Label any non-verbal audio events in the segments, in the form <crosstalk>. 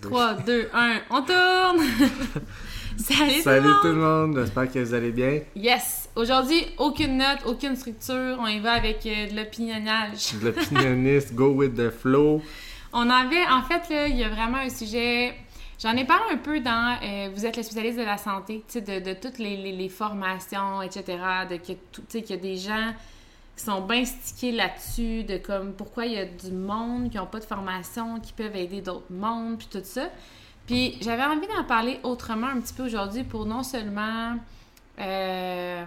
3, 2, 1, on tourne! Salut, <laughs> Salut tout le monde, j'espère que vous allez bien. Yes! Aujourd'hui, aucune note, aucune structure, on y va avec euh, de l'opinionnage. Le pianiste, go with the flow. On avait, en fait, là, il y a vraiment un sujet. J'en ai parlé un peu dans euh, Vous êtes le spécialiste de la santé, de, de toutes les, les- les formations, etc. De que tout- tu sais, qu'il y a des gens qui sont bien stickés là-dessus, de comme pourquoi il y a du monde qui n'ont pas de formation, qui peuvent aider d'autres mondes, puis tout ça. Puis j'avais envie d'en parler autrement un petit peu aujourd'hui pour non seulement euh,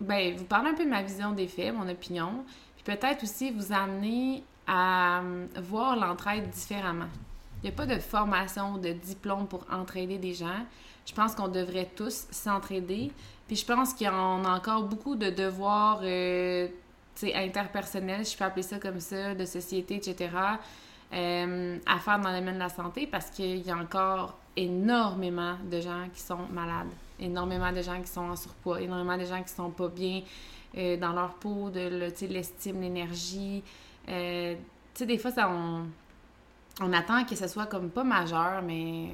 ben, vous parler un peu de ma vision des faits, mon opinion, puis peut-être aussi vous amener à euh, voir l'entraide différemment. Il n'y a pas de formation, de diplôme pour entraider des gens. Je pense qu'on devrait tous s'entraider. Puis je pense en a encore beaucoup de devoirs euh, interpersonnels, je peux appeler ça comme ça, de société, etc., euh, à faire dans le domaine de la santé parce qu'il y a encore énormément de gens qui sont malades, énormément de gens qui sont en surpoids, énormément de gens qui sont pas bien euh, dans leur peau, de l'estime, l'énergie. Euh, tu sais, des fois, ça, on, on attend que ce soit comme pas majeur, mais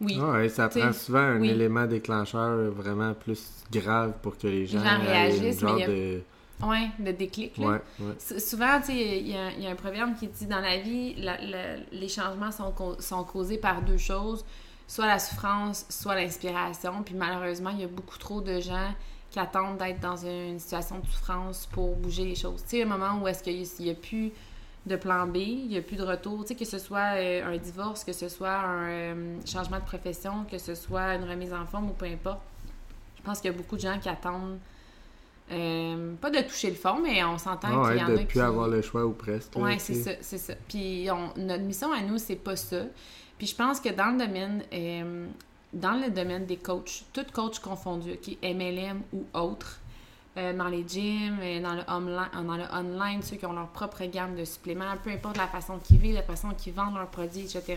oui. Ah ouais, ça T'sais, prend souvent un oui. élément déclencheur vraiment plus grave pour que les gens, gens aient réagissent, une genre mais a- de... Ouais, le déclic, là. Ouais, ouais. Souvent, il y, a- y a un proverbe qui dit dans la vie, la- la- les changements sont, sont causés par deux choses, soit la souffrance, soit l'inspiration. Puis malheureusement, il y a beaucoup trop de gens qui attendent d'être dans une situation de souffrance pour bouger les choses. Tu sais, un moment où est-ce qu'il n'y a plus de plan B, il n'y a plus de retour, tu sais, que ce soit euh, un divorce, que ce soit un euh, changement de profession, que ce soit une remise en forme ou peu importe. Je pense qu'il y a beaucoup de gens qui attendent, euh, pas de toucher le fond, mais on s'entend ouais, qu'il y en de a plus qui... avoir le choix ou presque. Oui, c'est ça, c'est ça. Puis on- notre mission à nous, c'est pas ça. Puis je pense que dans le domaine, dans le domaine des coachs, tout coach confondu, OK, MLM ou autre, euh, dans les gyms, euh, dans le, online, dans le online, ceux qui ont leur propre gamme de suppléments, peu importe la façon qu'ils vivent, la façon qu'ils vendent leurs produits, etc.,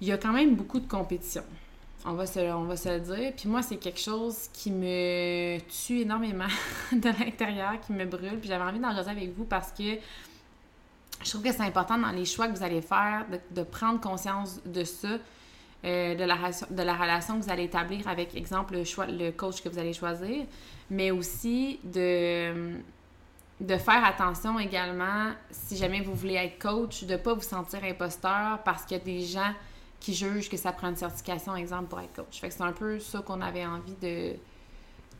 il y a quand même beaucoup de compétition. On va, se, on va se le dire. Puis moi, c'est quelque chose qui me tue énormément <laughs> de l'intérieur, qui me brûle. Puis j'avais envie d'en jaser avec vous parce que je trouve que c'est important dans les choix que vous allez faire de, de prendre conscience de ça, euh, de, la, relation- que vous allez établir avec, exemple, le coach que vous allez choisir, mais aussi de, de faire attention également, si jamais vous voulez être coach, de ne pas vous sentir imposteur parce qu'il y a des gens qui jugent que ça prend une certification, exemple, pour être coach. Fait que c'est un peu ça qu'on avait envie de,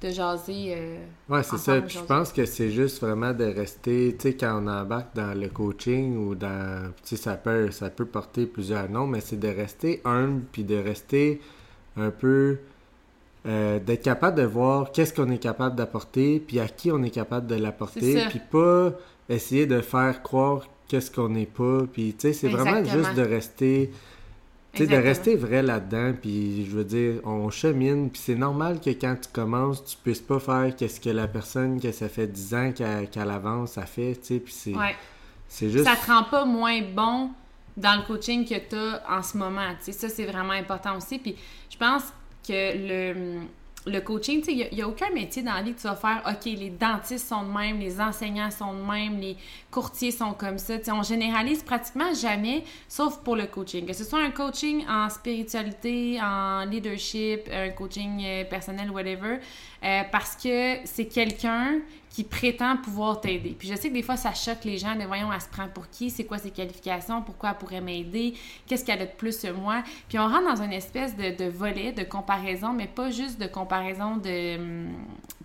de jaser. euh, Ouais, c'est ça. Puis je pense que c'est juste vraiment de rester, tu sais, quand on embarque dans le coaching ou dans, tu sais, ça peut, ça peut porter plusieurs noms, mais c'est de rester humble puis de rester un peu, euh, d'être capable de voir qu'est-ce qu'on est capable d'apporter puis à qui on est capable de l'apporter puis pas essayer de faire croire qu'est-ce qu'on n'est pas puis tu sais, c'est vraiment juste de rester tu sais, de rester vrai là-dedans, puis je veux dire, on chemine, puis c'est normal que quand tu commences, tu puisses pas faire qu'est-ce que la personne que ça fait 10 ans qu'elle qu'elle avance, ça fait, tu sais, puis c'est Ouais. c'est juste... Ça te rend pas moins bon dans le coaching que tu as en ce moment. Tu sais, ça, c'est vraiment important aussi. Puis je pense que le, le coaching, il n'y a, aucun métier dans la vie que tu vas faire, OK, les dentistes sont de même, les enseignants sont de même, les courtiers sont comme ça. Tu sais, on généralise pratiquement jamais, sauf pour le coaching. Que ce soit un coaching en spiritualité, en leadership, un coaching euh, personnel, whatever, euh, parce que c'est quelqu'un qui prétend pouvoir t'aider. Puis je sais que des fois, ça choque les gens de voyons, elle se prend pour qui, c'est quoi ses qualifications, pourquoi elle pourrait m'aider, qu'est-ce qu'elle a de plus que moi? Puis on rentre dans une espèce de, de volet de comparaison, mais pas juste de comparaison de, hum,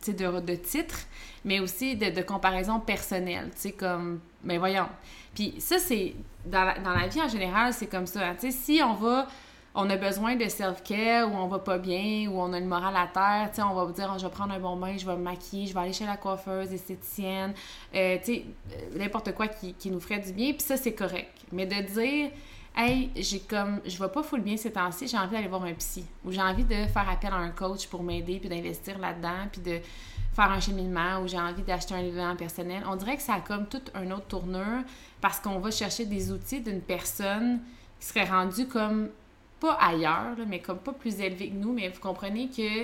de, de titres, mais aussi de, de comparaison personnelle. Tu sais, comme, mais voyons. Puis ça, c'est, dans la, dans la vie en général, c'est comme ça. hein. Tu sais, si on va on a besoin de self-care, ou on va pas bien, ou on a le moral à terre, tu sais, on va vous dire, Oh, je vais prendre un bon bain, je vais me maquiller, je vais aller chez la coiffeuse, esthéticienne, euh, tu sais, n'importe quoi qui, qui nous ferait du bien, puis ça, c'est correct. Mais de dire, Hey, j'ai comme, je vais pas full bien ces temps-ci, j'ai envie d'aller voir un psy. Ou j'ai envie de faire appel à un coach pour m'aider, puis d'investir là-dedans, puis de faire un cheminement, ou j'ai envie d'acheter un événement personnel. On dirait que ça a comme toute une autre tournure parce qu'on va chercher des outils d'une personne qui serait rendue comme, pas ailleurs, mais comme pas plus élevée que nous, mais vous comprenez que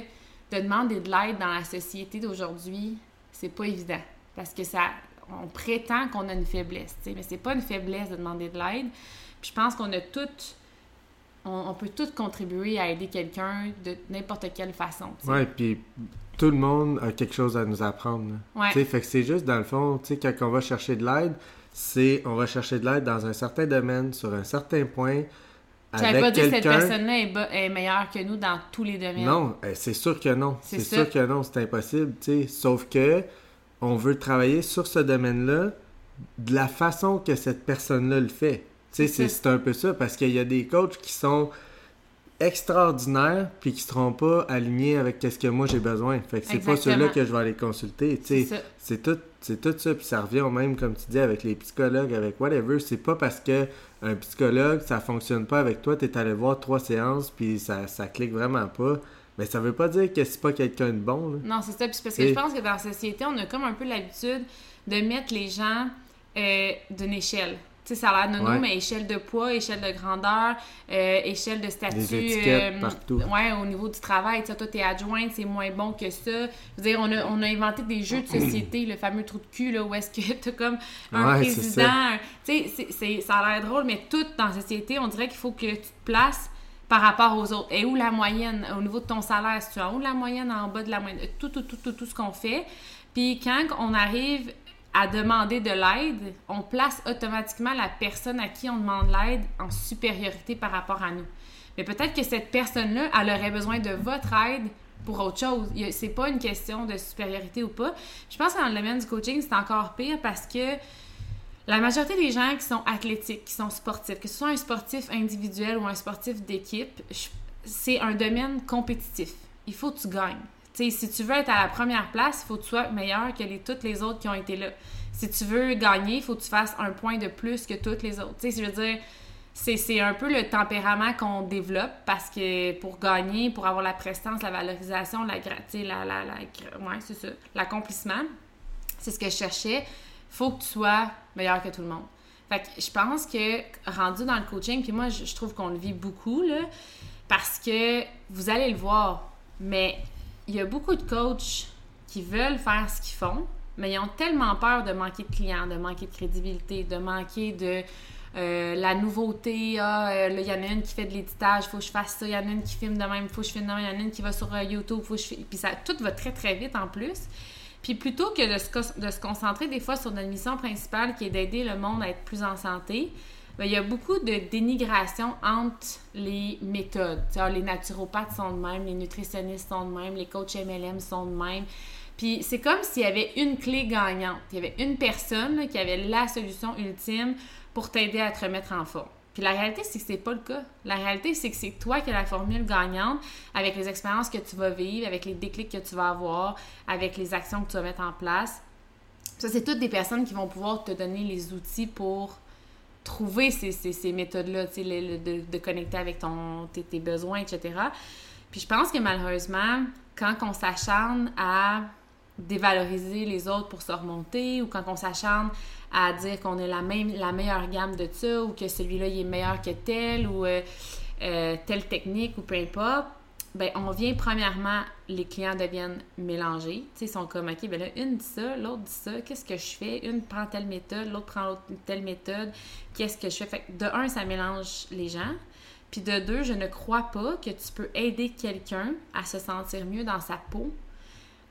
de demander de l'aide dans la société d'aujourd'hui, c'est pas évident. Parce que ça, on prétend qu'on a une faiblesse, mais c'est pas une faiblesse de demander de l'aide je pense qu'on a toutes on, peut tous contribuer à aider quelqu'un de n'importe quelle façon. Oui, puis tout le monde a quelque chose à nous apprendre. Ouais. Fait que c'est juste, dans le fond, quand on va chercher de l'aide, c'est on va chercher de l'aide dans un certain domaine, sur un certain point. Tu n'avais pas dit que cette personne-là est, meilleure que nous dans tous les domaines. Non, eh, c'est sûr que non. C'est sûr que non, c'est impossible. Sauf que on veut travailler sur ce domaine-là de la façon que cette personne-là le fait. C'est un peu ça, parce qu'il y a des coachs qui sont extraordinaires puis qui seront pas alignés avec ce que moi j'ai besoin. Fait que c'est pas ceux-là que je vais aller consulter. C'est tout, c'est tout ça puis ça revient au même comme tu dis avec les psychologues, avec whatever. C'est pas parce que un psychologue ça fonctionne pas avec toi, tu es allé voir trois séances puis ça, ça clique vraiment pas. Mais ça veut pas dire que c'est pas quelqu'un de bon. Non, c'est ça. Puis parce que je pense que dans la société, on a comme un peu l'habitude de mettre les gens euh, d'une échelle. Tu sais, ça a l'air nono, mais échelle de poids, échelle de grandeur, euh, échelle de statut. Des euh, partout. Ouais, au niveau du travail. Tu sais, toi, t'es adjointe, c'est moins bon que ça. Je veux dire, on a, on a inventé des jeux de société, le fameux trou de cul, là, où est-ce que t'as comme un président. Tu sais, ça a l'air drôle, mais tout dans la société, on dirait qu'il faut que tu te places par rapport aux autres. Et où la moyenne, au niveau de ton salaire, si tu es en haut de la moyenne, en bas de la moyenne, tout, tout, tout, tout, tout ce qu'on fait. Puis quand on arrive à demander de l'aide, on place automatiquement la personne à qui on demande l'aide en supériorité par rapport à nous. Mais peut-être que cette personne-là, elle aurait besoin de votre aide pour autre chose. C'est pas une question de supériorité ou pas. Je pense que dans le domaine du coaching, c'est encore pire parce que la majorité des gens qui sont athlétiques, qui sont sportifs, que ce soit un sportif individuel ou un sportif d'équipe, c'est un domaine compétitif. Il faut que tu gagnes si tu veux être à la première place, il faut que tu sois meilleur que les, toutes les autres qui ont été là. Si tu veux gagner, il faut que tu fasses un point de plus que toutes les autres. C'est un peu le tempérament qu'on développe parce que pour gagner, pour avoir la prestance, la valorisation, la, la, la, la ouais, c'est l'accomplissement, c'est ce que je cherchais, faut que tu sois meilleur que tout le monde. Fait que je pense que rendu dans le coaching, puis moi, je, je trouve qu'on le vit beaucoup, là, parce que vous allez le voir, mais il y a beaucoup de coachs qui veulent faire ce qu'ils font, mais ils ont tellement peur de manquer de clients, de manquer de crédibilité, de manquer de euh, la nouveauté. Ah, euh, il y en a une qui fait de l'éditage, il faut que je fasse ça. Il y en a une qui filme de même, il faut que je filme de même. Il y en a une qui va sur euh, YouTube, faut que je Puis ça, tout va très, très vite en plus. Puis plutôt que de se, de se concentrer des fois sur notre mission principale qui est d'aider le monde à être plus en santé, ben, il y a beaucoup de dénigration entre les méthodes. les naturopathes sont de même, les nutritionnistes sont de même, les coachs MLM sont de même. Puis c'est comme s'il y avait une clé gagnante. Il y avait une personne qui avait la solution ultime pour t'aider à te remettre en forme. Puis la réalité, c'est que c'est pas le cas. La réalité, c'est que c'est toi qui as la formule gagnante avec les expériences que tu vas vivre, avec les déclics que tu vas avoir, avec les actions que tu vas mettre en place. Ça, c'est toutes des personnes qui vont pouvoir te donner les outils pour trouver ces, méthodes-là, de, de, connecter avec ton, tes, besoins, etc. Puis je pense que malheureusement, quand on s'acharne à dévaloriser les autres pour se remonter ou quand on s'acharne à dire qu'on est la meilleure gamme de ça ou que celui-là il est meilleur que tel ou euh, euh, telle technique ou peu importe, ben, on vient premièrement, les clients deviennent mélangés. ils sont comme, OK, ben là, une dit ça, l'autre dit ça, qu'est-ce que je fais? Une prend telle méthode, l'autre prend telle méthode, qu'est-ce que je fais? Fait de un, ça mélange les gens. Puis de deux, je ne crois pas que tu peux aider quelqu'un à se sentir mieux dans sa peau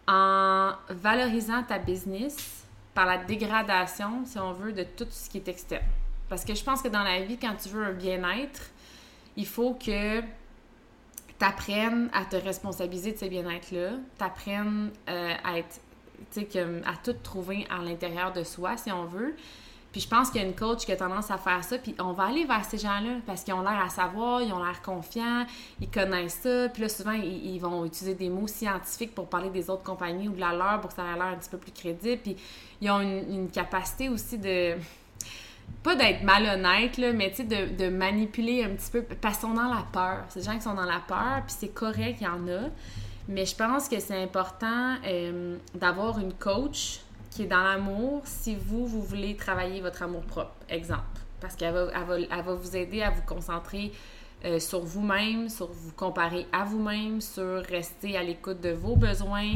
en valorisant ta business par la dégradation, si on veut, de tout ce qui est externe. Parce que je pense que dans la vie, quand tu veux un bien-être, il faut que t'apprennes à te responsabiliser de ce bien-être-là, t'apprennes euh, à être, à tout trouver à l'intérieur de soi, si on veut. Puis je pense qu'il y a une coach qui a tendance à faire ça, puis on va aller vers ces gens-là parce qu'ils ont l'air à savoir, ils ont l'air confiants, ils connaissent ça. Puis là, souvent, ils, vont utiliser des mots scientifiques pour parler des autres compagnies ou de la leur pour que ça ait l'air un petit peu plus crédible. Puis ils ont une capacité aussi de pas d'être malhonnête, là, mais de, de, manipuler un petit peu, parce qu'ils sont dans la peur. C'est des gens qui sont dans la peur, puis c'est correct, il y en a. Mais je pense que c'est important euh, d'avoir une coach qui est dans l'amour si vous, vous voulez travailler votre amour propre, exemple. Parce qu'elle va, elle va, elle va vous aider à vous concentrer euh, sur vous-même, sur vous comparer à vous-même, sur rester à l'écoute de vos besoins,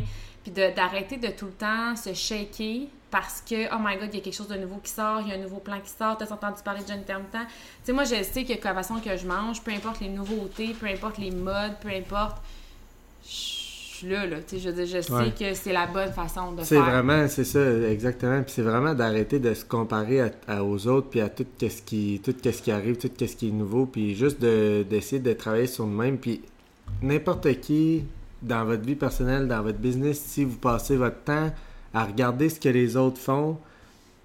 puis d'arrêter de, tout le temps se shaker parce que, oh my god, il y a quelque chose de nouveau qui sort, il y a un nouveau plan qui sort, t'as entendu parler de Jeune Temps. Tu sais, moi, je sais que la façon que je mange, peu importe les nouveautés, peu importe les modes, peu importe, là, là. Je, je sais que c'est la bonne façon de faire. C'est vraiment, c'est ça, exactement. Puis c'est vraiment d'arrêter de se comparer aux autres, puis à tout ce qui, tout ce qui arrive, tout ce qui est nouveau, puis juste d'essayer de, travailler sur nous-mêmes. Puis n'importe qui, dans votre vie personnelle, dans votre business, si vous passez votre temps à regarder ce que les autres font,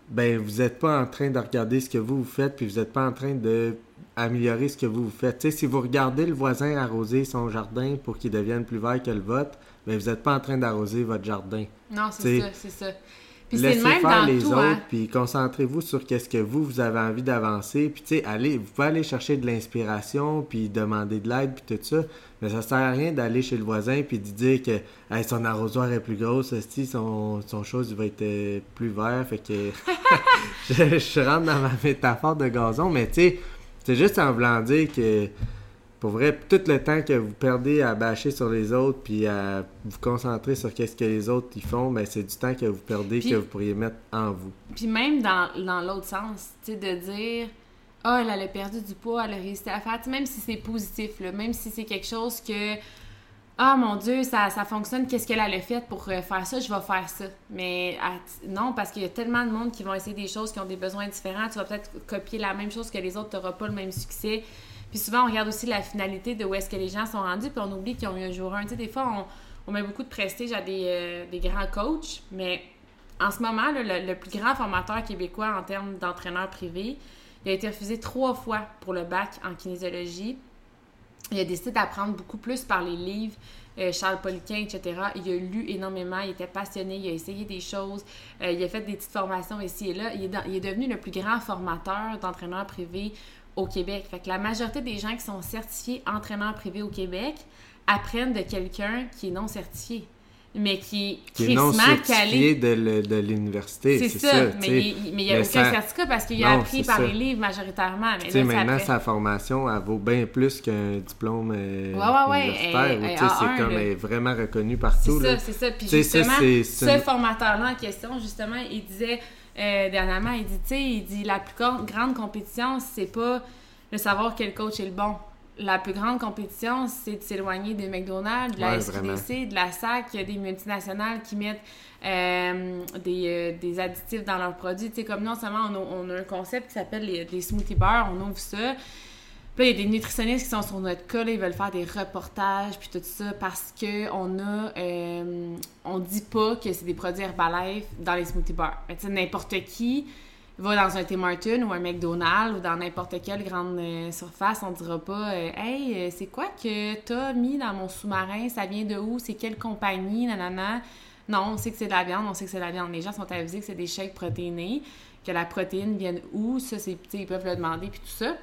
ben vous n'êtes pas en train de regarder ce que vous, vous faites, puis vous n'êtes pas en train de améliorer ce que vous, vous faites. si vous regardez le voisin arroser son jardin pour qu'il devienne plus vert que le vôtre, mais vous n'êtes pas en train d'arroser votre jardin. Non, c'est ça, c'est ça. Puis laissez même faire les autres, hein. puis concentrez-vous sur qu'est-ce que vous, vous avez envie d'avancer. Puis, tu sais, allez, vous pouvez aller chercher de l'inspiration, puis demander de l'aide, puis tout ça. Mais ça sert à rien d'aller chez le voisin, puis de dire que son arrosoir est plus gros, son, son chose va être euh, plus vert. Fait que <laughs> je, je rentre dans ma métaphore de gazon, mais tu sais, c'est juste en voulant dire que pour vrai, tout le temps que vous perdez à bâcher sur les autres puis à vous concentrer sur qu'est-ce que les autres y font, ben c'est du temps que vous perdez que vous pourriez mettre en vous. Puis même dans, l'autre sens, tu sais, de dire Ah, elle a perdu du poids, elle a réussi à faire, même si c'est positif, même si c'est quelque chose que ah mon Dieu, ça, ça fonctionne, qu'est-ce qu'elle a fait pour euh, faire ça, je vais faire ça. Mais non, parce qu'il y a tellement de monde qui vont essayer des choses qui ont des besoins différents. Tu vas peut-être copier la même chose que les autres, tu n'auras pas le même succès. Puis souvent, on regarde aussi la finalité de où est-ce que les gens sont rendus, puis on oublie qu'ils ont eu un jour un. Tu sais, des fois, on, met beaucoup de prestige à euh, des grands coachs, mais en ce moment, le, plus grand formateur québécois en termes d'entraîneur privé, il a été refusé trois fois pour le bac en kinésiologie. Il a décidé d'apprendre beaucoup plus par les livres, euh, Charles Poliquin, etc. Il a lu énormément, il était passionné, il a essayé des choses, euh, il a fait des petites formations ici et là. Il est, devenu le plus grand formateur d'entraîneurs privés au Québec. Fait la majorité des gens qui sont certifiés entraîneurs privés au Québec apprennent de quelqu'un qui est non certifié mais qui, qui est non certifié de l'université. C'est ça, mais, il n'y a aucun certificat parce qu'il a appris par les livres majoritairement. Mais là, maintenant, sa formation, elle vaut bien plus qu'un diplôme euh, universitaire. c'est comme est vraiment reconnu partout. C'est ça, c'est ça. Puis justement, ce formateur-là en question, justement, il disait euh, dernièrement, il dit, tu sais, il dit la plus grande compétition, c'est pas de savoir quel coach est le bon. La plus grande compétition, c'est de s'éloigner des McDonald's, de la SQDC, de la SAC, des multinationales qui mettent euh, des, euh, des, additifs dans leurs produits. Tu sais, comme nous, seulement, on a, un concept qui s'appelle les, les smoothie bars, on ouvre ça. Puis là, il y a des nutritionnistes qui sont sur notre cas, ils veulent faire des reportages, puis tout ça, parce que on a... Euh, on dit pas que c'est des produits Herbalife dans les smoothie bars. Mais tu sais, n'importe qui va dans un Tim Martin ou un McDonald's ou dans n'importe quelle grande euh, surface, on dira pas euh, Hey, c'est quoi que t'as mis dans mon sous-marin? Ça vient de où? C'est quelle compagnie? Nanana. Non, on sait que c'est de la viande, on sait que c'est de la viande. Les gens sont avisés que c'est des shakes protéinés, que la protéine vient où? Ça, c'est, ils peuvent le demander, puis tout ça.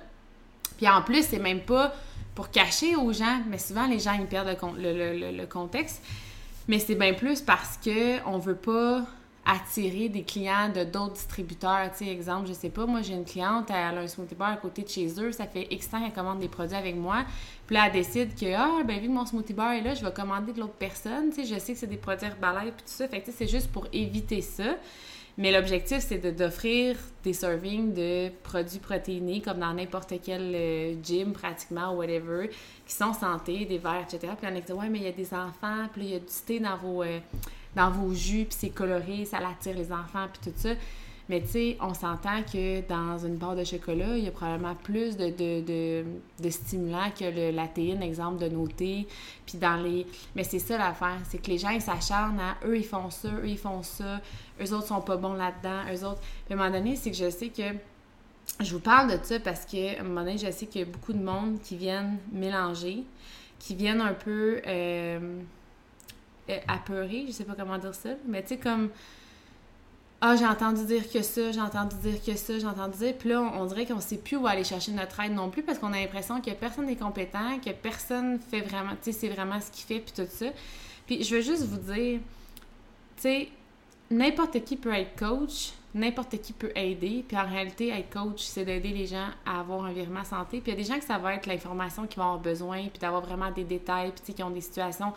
Puis en plus, c'est même pas pour cacher aux gens, mais souvent les gens ils perdent le, contexte. Mais c'est bien plus parce que on veut pas attirer des clients de d'autres distributeurs. Tu sais, exemple, je sais pas, moi j'ai une cliente, elle a un smoothie bar à côté de chez eux, ça fait X qu'elle commande des produits avec moi. Puis là, elle décide que, ah, ben vu que mon smoothie bar est là, je vais commander de l'autre personne. Tu sais, je sais que c'est des produits Herbalife puis tout ça. Fait que c'est juste pour éviter ça. Mais l'objectif, c'est d'offrir des servings de produits protéinés comme dans n'importe quel euh, gym pratiquement ou whatever, qui sont santé, des verres, etc. Puis on est dit, ouais, mais il y a des enfants, puis il y a du thé dans vos, euh, dans vos jus, puis c'est coloré, ça attire les enfants, puis tout ça. Mais tu sais, on s'entend que dans une barre de chocolat, il y a probablement plus de, de, de, stimulants que le, la théine, exemple, de noter. Puis dans les... Mais c'est ça l'affaire, c'est que les gens, ils s'acharnent à eux, ils font ça, eux, ils font ça, eux autres sont pas bons là-dedans, eux autres... Puis à un moment donné, c'est que je sais que... Je vous parle de ça parce que, à un moment donné, je sais qu'il y a beaucoup de monde qui viennent mélanger, qui viennent un peu euh, apeurer, je sais pas comment dire ça, mais tu sais, comme ah, j'ai entendu dire que ça, j'ai entendu dire que ça, j'ai entendu dire. Puis là, on, dirait qu'on sait plus où aller chercher notre aide non plus parce qu'on a l'impression que personne n'est compétent, que personne fait vraiment, tu sais, c'est vraiment ce qu'il fait, puis tout ça. Puis je veux juste vous dire, tu sais, n'importe qui peut être coach, n'importe qui peut aider. Puis en réalité, être coach, c'est d'aider les gens à avoir un virement santé. Puis il y a des gens que ça va être l'information qu'ils vont avoir besoin, puis d'avoir vraiment des détails, puis qui ont des situations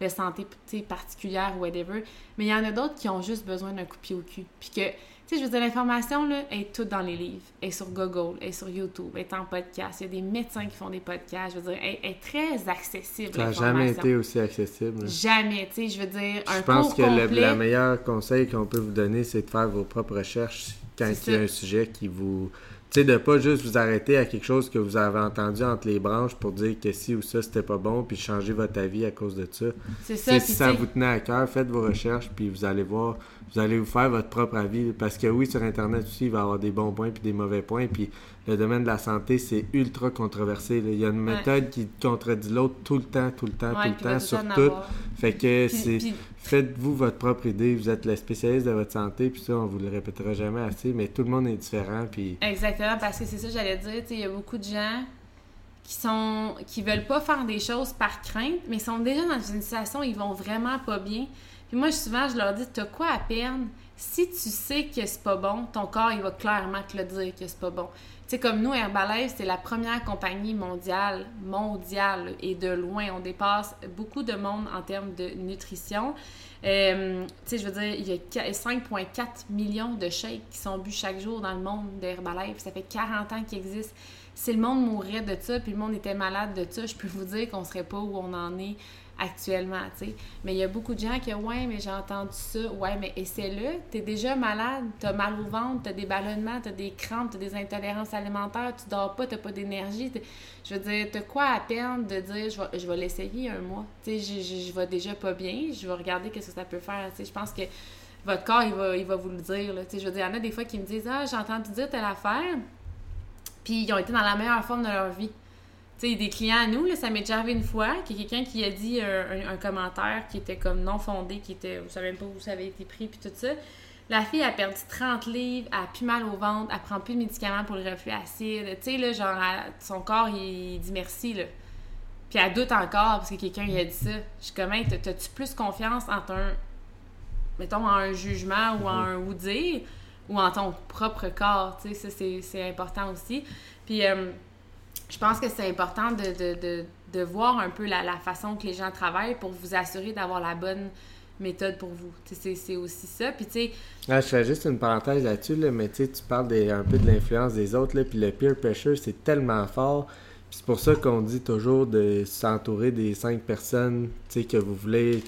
de santé particulières ou whatever. Mais il y en a d'autres qui ont juste besoin d'un coup de pied au cul. Puis que tu sais, je veux dire, l'information, là, est toute dans les livres, est sur Google, est sur YouTube, est en podcast. Il y a des médecins qui font des podcasts. Je veux dire, elle est très accessible. Ça n'a jamais été aussi accessible. Jamais, tu sais, je veux dire, un Je pense que le, meilleur conseil qu'on peut vous donner, c'est de faire vos propres recherches quand il y a un sujet qui vous tu sais, de pas juste vous arrêter à quelque chose que vous avez entendu entre les branches pour dire que si ou ça c'était pas bon, puis changer votre avis à cause de ça. C'est ça. Si ça vous tenait à cœur, faites vos recherches, puis vous allez voir, vous allez vous faire votre propre avis. Parce que oui, sur Internet aussi, il va y avoir des bons points puis des mauvais points. Puis le domaine de la santé, c'est ultra controversé. Il y a une méthode qui contredit l'autre tout le temps, tout le temps, tout le temps, sur tout. Fait que c'est faites-vous votre propre idée. Vous êtes le spécialiste de votre santé, puis ça, on vous le répétera jamais assez, mais tout le monde est différent. Puis... Exactement, parce que c'est ça, j'allais dire. Il y a beaucoup de gens qui sont qui veulent pas faire des choses par crainte, mais sont déjà dans une situation où ils vont vraiment pas bien. Puis moi, souvent, je leur dis, t'as quoi à perdre? Si tu sais que c'est pas bon, ton corps, il va clairement te le dire que c'est pas bon. Tu sais, comme nous, Herbalife, c'est la première compagnie mondiale, mondiale, et de loin, on dépasse beaucoup de monde en termes de nutrition. Euh, tu sais, je veux dire, il y a 5,4 millions de shakes qui sont bu chaque jour dans le monde d'Herbalife. Ça fait 40 ans qu'ils existent. Si le monde mourrait de ça, puis le monde était malade de ça, je peux vous dire qu'on serait pas où on en est actuellement, tu sais. Mais il y a beaucoup de gens qui ouais, mais j'ai entendu ça, ouais, mais essaie-le, t'es déjà malade, t'as mal au ventre, t'as des ballonnements, t'as des crampes, t'as des intolérances alimentaires, tu dors pas, t'as pas d'énergie. Je veux dire, t'as quoi à peine de dire, je vais, je vais l'essayer un mois, tu sais, je, je, vais déjà pas bien, je vais regarder qu'est-ce que ça peut faire, tu je pense que votre corps, il va, vous le dire, tu sais, je veux dire, il y en a des fois qui me disent, ah, j'ai entendu dire telle affaire, puis ils ont été dans la meilleure forme de leur vie sais, des clients à nous, là, ça m'est déjà arrivé une fois, qu'il y a quelqu'un qui a dit un, commentaire qui était comme non fondé, qui était, vous savez même pas où ça avait été pris, puis tout ça. La fille a perdu 30 livres, elle a plus mal au ventre, elle prend plus de médicaments pour le reflux acide. Tu sais, là, genre, son corps, il, dit merci, là. Puis elle doute encore parce que quelqu'un lui a dit ça. Je suis comme, t'as-tu plus confiance en un, mettons, en un jugement ou en un ou dire, ou en ton propre corps, tu sais, ça, c'est important aussi. Puis, euh, je pense que c'est important de, voir un peu la, façon que les gens travaillent pour vous assurer d'avoir la bonne méthode pour vous. C'est aussi ça. Puis, tu. Ah, je fais juste une parenthèse là-dessus, là, mais tu parles un peu de l'influence des autres, là, puis le peer pressure, c'est tellement fort c'est pour ça qu'on dit toujours de s'entourer des cinq personnes que vous voulez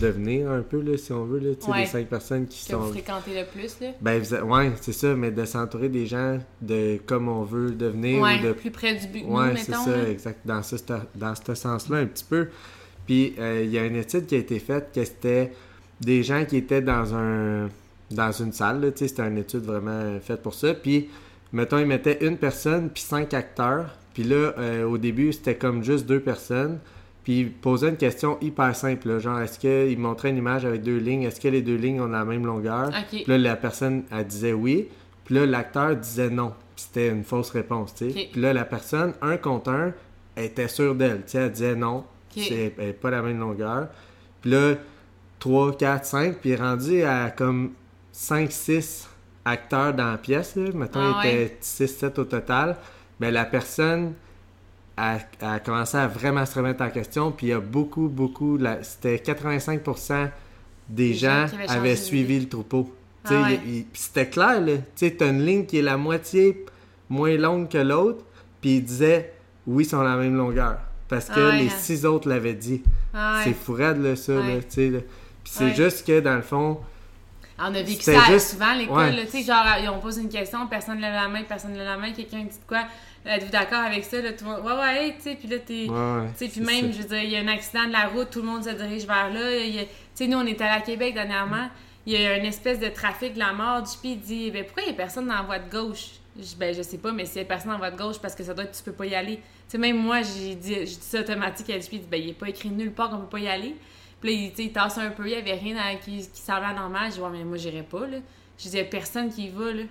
devenir un peu, là, si on veut. Là, Les cinq personnes qui que sont. vous fréquentez le plus. Là. Ben, ouais, c'est ça, mais de s'entourer des gens de comme on veut devenir. Ouais, de... plus près du but. Ouais, c'est ça, exact. Dans ce, dans ce sens-là, un petit peu. Puis, euh, il y a une étude qui a été faite que c'était des gens qui étaient dans un dans une salle. C'était une étude vraiment faite pour ça. Puis, mettons, ils mettaient une personne puis cinq acteurs puis là, euh, au début, c'était comme juste deux personnes. Puis il posait une question hyper simple, genre est-ce qu'il montrait une image avec deux lignes, est-ce que les deux lignes ont la même longueur? Puis là, la personne, elle disait oui. Puis là, l'acteur disait non. C'était une fausse réponse, tu sais. Puis là, la personne, un contre un, était sûre d'elle. Tu sais, elle disait non, c'est pas la même longueur. Puis là, 3, 4, 5, puis rendu à comme 5, 6 acteurs dans la pièce, là. Mettons, ah il était 6, 7 au total ben, la personne a, commencé à vraiment se remettre en question. Puis il y a beaucoup, beaucoup, c'était 85% des, gens, avaient suivi le troupeau. Ah c'était clair, là. Tu sais, une ligne qui est la moitié moins longue que l'autre, puis il disait oui, ils sont la même longueur. Parce que ah les hein. six autres l'avaient dit. Ah c'est fourrade, là, ça, là. Puis c'est juste que, dans le fond, on a vécu ça souvent à l'école. Tu sais, genre, on pose une question, personne ne lève la main, personne ne lève la main, quelqu'un dit quoi. Êtes-vous d'accord avec ça? Là, tout le monde, ouais, ouais, tu sais, puis là, t'es. Ouais, tu sais, puis même, je veux dire, il y a un accident de la route, tout le monde se dirige vers là. Tu sais, nous, on est allé à Québec dernièrement, il y a une espèce de trafic de la mort. JP, il dit, ben, pourquoi il n'y a personne dans la voie de gauche? Je, ben, je sais pas, mais s'il y a personne dans la voie de gauche, parce que ça doit être, tu peux pas y aller. Tu sais, même moi, j'ai dit, dit ça automatique à JP, il dit, ben, il n'est pas écrit nulle part qu'on peut pas y aller. Puis là, il, il tasse un peu, il n'y avait rien qui, qui semblait normal. Je dis, ouais, mais moi, j'irais pas, là. Je dis, il y a personne qui y va, là.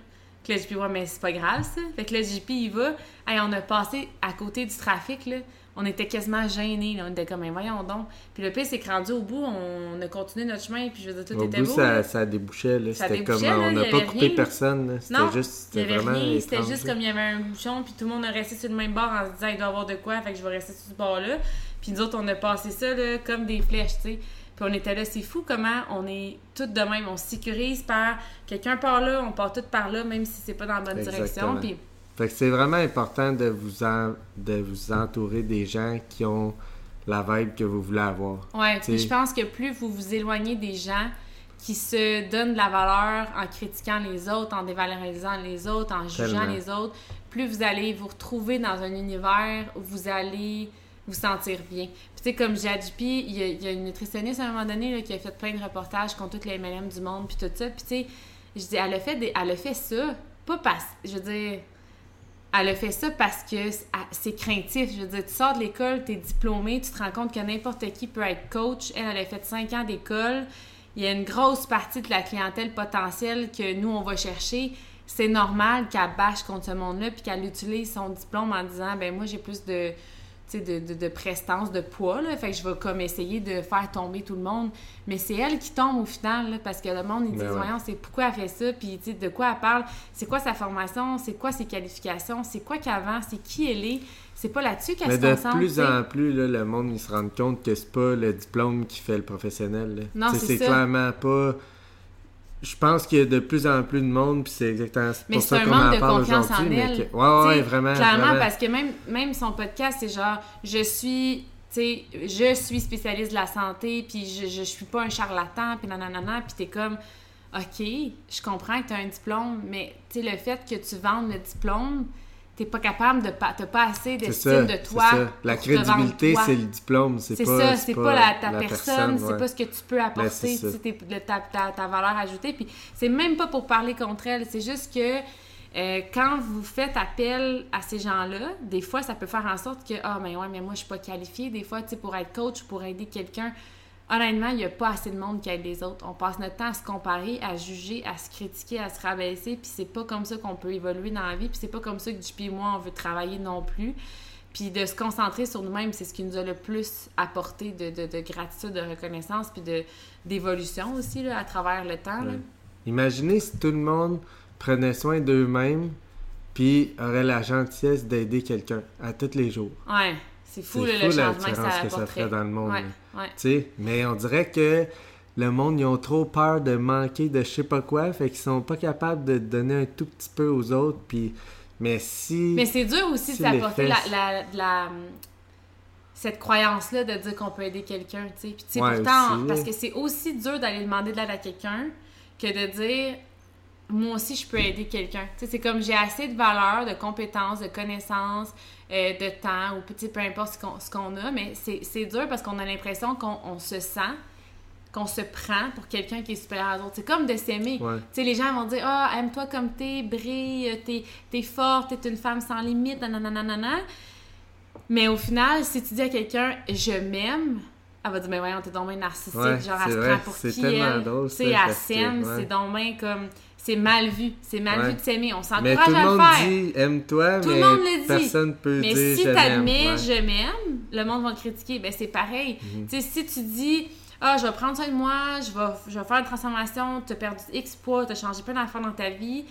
Puis là, JP, ouais, mais c'est pas grave, ça. Fait que là, JP, il va. Hey, on a passé à côté du trafic, là. On était quasiment gênés, là. On était comme, mais voyons donc. Puis le pire, c'est que rendu au bout, on a continué notre chemin, puis je veux dire, tout Au était bout, beau. ça, là. ça débouchait. Là. C'était comme, là, on n'a pas coupé rien. personne. C'était juste, c'était vraiment c'était juste comme il y avait un bouchon, puis tout le monde a resté sur le même bord en se disant il doit y avoir de quoi, fait que je vais rester sur ce bord-là. Puis nous autres, on a passé ça là, comme des flèches, tu sais. Puis on était là, c'est fou comment on est toutes de même. On se sécurise par quelqu'un part là, on part toutes par là, même si c'est pas dans la bonne direction. Puis Fait que c'est vraiment important de vous, en- de vous entourer des gens qui ont la vibe que vous voulez avoir. Ouais, puis je pense que plus vous vous éloignez des gens qui se donnent de la valeur en critiquant les autres, en dévalorisant les autres, en jugeant Tellement. les autres, plus vous allez vous retrouver dans un univers où vous allez vous sentir bien. Puis tu sais, comme JP, il y, a, il y a une nutritionniste à un moment donné qui a fait plein de reportages contre toutes les MLM du monde, puis tout ça. Puis tu sais, je dis, elle a fait, des, elle a fait ça, pas parce... Je veux dire... Elle a fait ça parce que c'est- craintif. Je veux dire, tu sors de l'école, tu es diplômé, tu te rends compte que n'importe qui peut être coach. Elle, elle a fait cinq ans d'école. Il y a une grosse partie de la clientèle potentielle que nous, on va chercher. C'est normal qu'elle bâche contre ce monde-là puis qu'elle utilise son diplôme en disant ben moi, j'ai plus de, de, de, de prestance, de poids. Là, fait que je vais comme essayer de faire tomber tout le monde. Mais c'est elle qui tombe au final là, parce que le monde, ils disent Ben ouais. voyons, c'est pourquoi elle fait ça, puis de quoi elle parle, c'est quoi sa formation, c'est quoi ses qualifications, c'est quoi qu'avant, c'est qui elle est. C'est pas là-dessus qu'elle Mais se de concentre. plus tu sais. en plus, là, le monde il se rend compte que c'est pas le diplôme qui fait le professionnel. là. Non, c'est c'est ça. clairement pas. Je pense qu'il y a de plus en plus de monde, puis c'est exactement Mais pour c'est ça un qu'on manque en de parle confiance en aujourd'hui. mais elle. que- Ouais, ouais, T'sais, vraiment. Clairement, vraiment. parce que même, même son podcast, c'est genre, je suis, tu sais, je suis spécialiste de la santé, puis je, je suis pas un charlatan, puis nanana, puis t'es comme, OK, je comprends que t'as un diplôme, mais tu le fait que tu vendes le diplôme, t'es pas capable de, pas t'as pas assez d'estime de toi. ça. La crédibilité, c'est le diplôme, c'est C'est pas. ça, c'est pas, la, ta personne, c'est ouais. pas ce que tu peux apporter, sais, tes- le- ta, ta, ta valeur ajoutée. Puis c'est même pas pour parler contre elle, c'est juste que euh, quand vous faites appel à ces gens-là, des fois, ça peut faire en sorte que, ah, mais ouais, mais moi, je suis pas qualifiée. Des fois, tu sais, pour être coach, pour aider quelqu'un, honnêtement, il y a pas assez de monde qui aide les autres. On passe notre temps à se comparer, à juger, à se critiquer, à se rabaisser, puis c'est pas comme ça qu'on peut évoluer dans la vie, puis c'est pas comme ça que JP et moi, on veut travailler non plus. Puis de se concentrer sur nous-mêmes, c'est ce qui nous a le plus apporté de, de, de gratitude, de reconnaissance, puis d'évolution aussi là, à travers le temps. Ouais. Imaginez si tout le monde prenait soin d'eux-mêmes, puis aurait la gentillesse d'aider quelqu'un à tous les jours. Ouais, c'est fou, là, fou le la changement que différence ça que ça ferait dans le monde. Ouais, ouais. Mais on dirait que le monde, ils ont trop peur de manquer de je sais pas quoi, fait qu'ils sont pas capables de donner un tout petit peu aux autres, puis... Mais si... Mais c'est dur aussi de Si les s'apporter la, cette croyance-là de dire qu'on peut aider quelqu'un, tu sais. Puis, tu sais, Ouais, pourtant, aussi, parce que c'est aussi dur d'aller demander de l'aide à quelqu'un que de dire moi aussi, je peux aider quelqu'un. Tu sais, c'est comme j'ai assez de valeur, de compétences, de connaissances, euh, de temps, ou peu importe ce qu'on, qu'on a, mais c'est, dur parce qu'on a l'impression qu'on on se sent, qu'on se prend pour quelqu'un qui est supérieur aux autres. C'est comme de s'aimer. Ouais. Tu sais, les gens vont dire Ah, aime-toi comme t'es, brille, t'es, t'es forte, t'es une femme sans limite, nanana. Mais au final, si tu dis à quelqu'un Je m'aime, elle va dire Mais voyons, t'es donc bien narcissique, Ouais, genre, elle se vrai, prend pour c'est qui elle? Tu sais, elle s'aime, c'est donc bien comme. C'est mal vu. C'est mal Ouais. vu de s'aimer. On s'encourage tout le à le monde faire. dit aime-toi, Tout le mais monde le dit. personne peut Mais dire si je t'admets. Ouais. je m'aime, le monde va te critiquer. Ben c'est pareil. Mhm. Tu si tu dis ah, je vais prendre soin de moi, je vais, je vais faire une transformation, tu as perdu X poids, tu as changé plein d'affaires dans ta vie,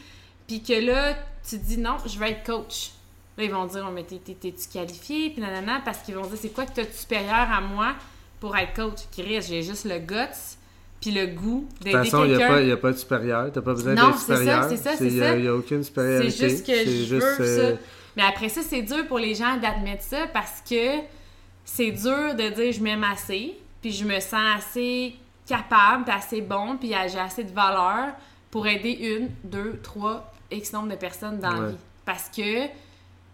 puis que là, tu dis non, je veux être coach. Là, ils vont dire, oh, mais t'es- t'es- t'es-tu qualifié? Puis nanana, parce qu'ils vont dire, c'est quoi que tu as de supérieur à moi pour être coach? Chris, j'ai juste le guts, puis le goût De d'aider toute façon, il n'y a, quelqu'un. a pas de supérieur. Tu pas besoin Non, d'être c'est ça, supérieur. c'est ça, c'est Il n'y ça. a, a aucune supériorité. C'est juste que je juste, veux euh, ça. Mais après ça, c'est dur pour les gens d'admettre ça parce que c'est dur de dire je m'aime assez, puis je me sens assez capable, puis assez bon, puis j'ai assez de valeur pour aider une, deux, trois, X nombre de personnes dans la vie. Parce que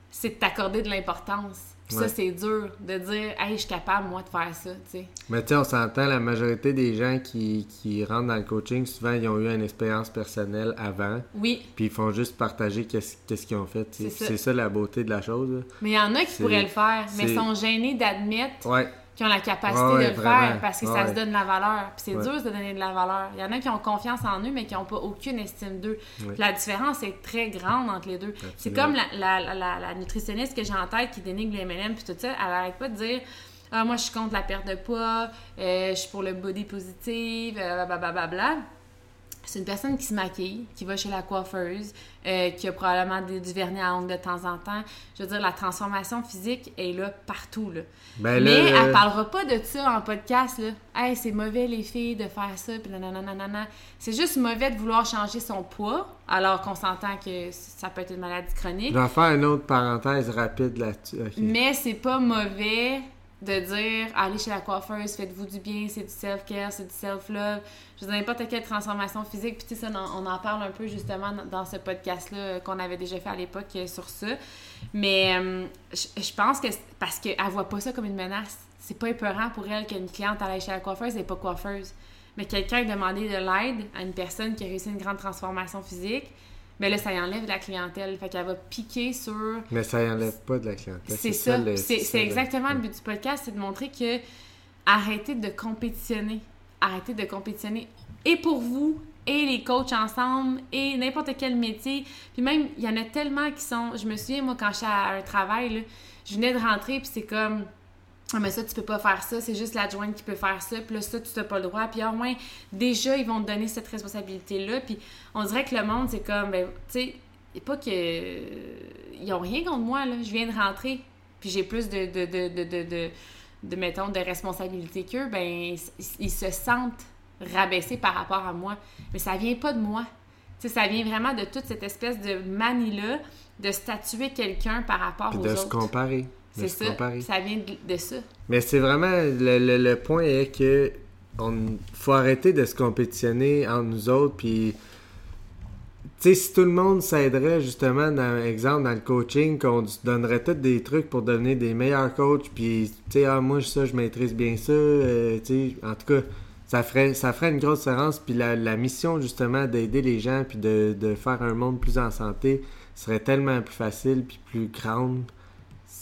c'est de t'accorder de l'importance. Puis Ouais. ça, c'est dur de dire hey, je suis capable, moi, de faire ça, tu sais. Mais tu sais, on s'entend, la majorité des gens qui, qui rentrent dans le coaching, souvent, ils ont eu une expérience personnelle avant, Oui, puis ils font juste partager qu'est-ce qu'est-ce qu'ils ont fait. C'est ça. La beauté de la chose. là. mais il y en a qui pourraient le faire, mais c'est- sont gênés d'admettre Ouais, qui ont la capacité Ouais, de le vraiment. faire parce que ça se donne de la valeur. Puis c'est Ouais. dur de donner de la valeur. Il y en a qui ont confiance en eux, mais qui n'ont pas aucune estime d'eux. La différence est très grande entre les deux. C'est comme la, la, la, la nutritionniste que j'ai en tête qui dénigre les M&M puis tout ça. Elle arrête pas de dire ah, moi, je suis contre la perte de poids, euh, je suis pour le body positive, euh, blablabla. C'est une personne qui se maquille, qui va chez la coiffeuse, euh, qui a probablement des- du vernis à ongles de temps en temps. Je veux dire, la transformation physique est là partout. Là. Ben Mais là, elle parlera pas de ça en podcast. Là. Hey, c'est mauvais les filles de faire ça, puis nanana, nanana. C'est juste mauvais de vouloir changer son poids, alors qu'on s'entend que ça peut être une maladie chronique. Je vais faire une autre parenthèse rapide là-dessus. Mais c'est pas mauvais de dire allez chez la coiffeuse, faites-vous du bien, c'est du self-care, c'est du self-love. Je veux n'importe quelle transformation physique. Puis, tu sais, on en parle un peu justement dans- ce podcast-là euh, qu'on avait déjà fait à l'époque euh, sur ça. Mais euh, je pense que parce qu'elle voit pas ça comme une menace. C'est pas épeurant pour elle qu'une cliente aille chez la coiffeuse et pas coiffeuse. Mais quelqu'un a demandé de l'aide à une personne qui a réussi une grande transformation physique, mais là, ça y enlève de la clientèle. Fait qu'elle va piquer sur Mais ça enlève pas de la clientèle. c'est ça. C'est ça, c'est le- exactement le but du podcast, c'est de montrer que arrêtez de compétitionner. Arrêtez de compétitionner. Et pour vous, et les coachs ensemble, et n'importe quel métier. Puis même, il y en a tellement qui sont... Je me souviens, moi, quand j'étais à un travail, là, je venais de rentrer, puis c'est comme... Ah, mais ça, tu peux pas faire ça, c'est juste l'adjointe qui peut faire ça, puis là, ça, tu n'as pas le droit. Puis au moins, déjà, ils vont te donner cette responsabilité-là. Puis on dirait que le monde, c'est comme, ben, tu sais, et pas que. Ils ont rien contre moi, là. Je viens de rentrer, puis j'ai plus de, de, de, de, de, de, mettons, de responsabilité qu'eux, ben, ils, ils se sentent rabaissés par rapport à moi. Mais ça vient pas de moi. Tu sais, ça vient vraiment de toute cette espèce de manie-là de statuer quelqu'un par rapport Puis aux de se autres. comparer. C'est ça. comparer. Ça vient de, de ça. Mais c'est vraiment le, le- le point est que on faut arrêter de se compétitionner entre nous autres puis tu sais si tout le monde s'aiderait justement dans exemple dans le coaching qu'on donnerait tous des trucs pour devenir des meilleurs coachs puis tu sais ah moi ça je maîtrise bien ça euh, tu sais en tout cas ça ferait ça ferait une grosse différence puis la, la mission justement d'aider les gens puis de, de faire un monde plus en santé serait tellement plus facile puis plus grande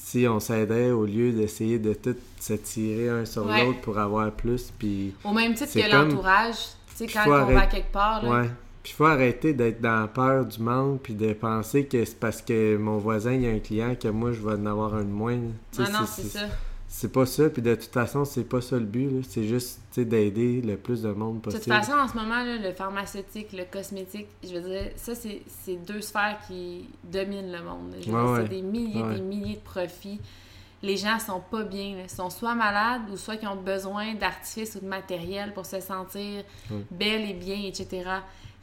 si on s'aidait au lieu d'essayer de tout se tirer un sur Ouais. l'autre pour avoir plus puis Au même titre que comme- l'entourage. Tu sais, quand on va quelque part, là, ouais puis faut arrêter d'être dans la peur du manque puis de penser que c'est parce que mon voisin il y a un client que moi je vais en avoir un de moins Tu sais, Ah non, c'est ça. C'est pas ça puis de toute façon c'est pas ça le but c'est juste d'aider le plus de monde De possible toute façon, en ce moment, là, le pharmaceutique, le cosmétique, je veux dire, ça, c'est c'est deux sphères qui dominent le monde. Je Ouais, ouais. C'est des milliers Ouais. des milliers de profits. Les gens sont pas bien. là. Ils sont soit malades ou soit qui ont besoin d'artifices ou de matériel pour se sentir belle et bien, etc.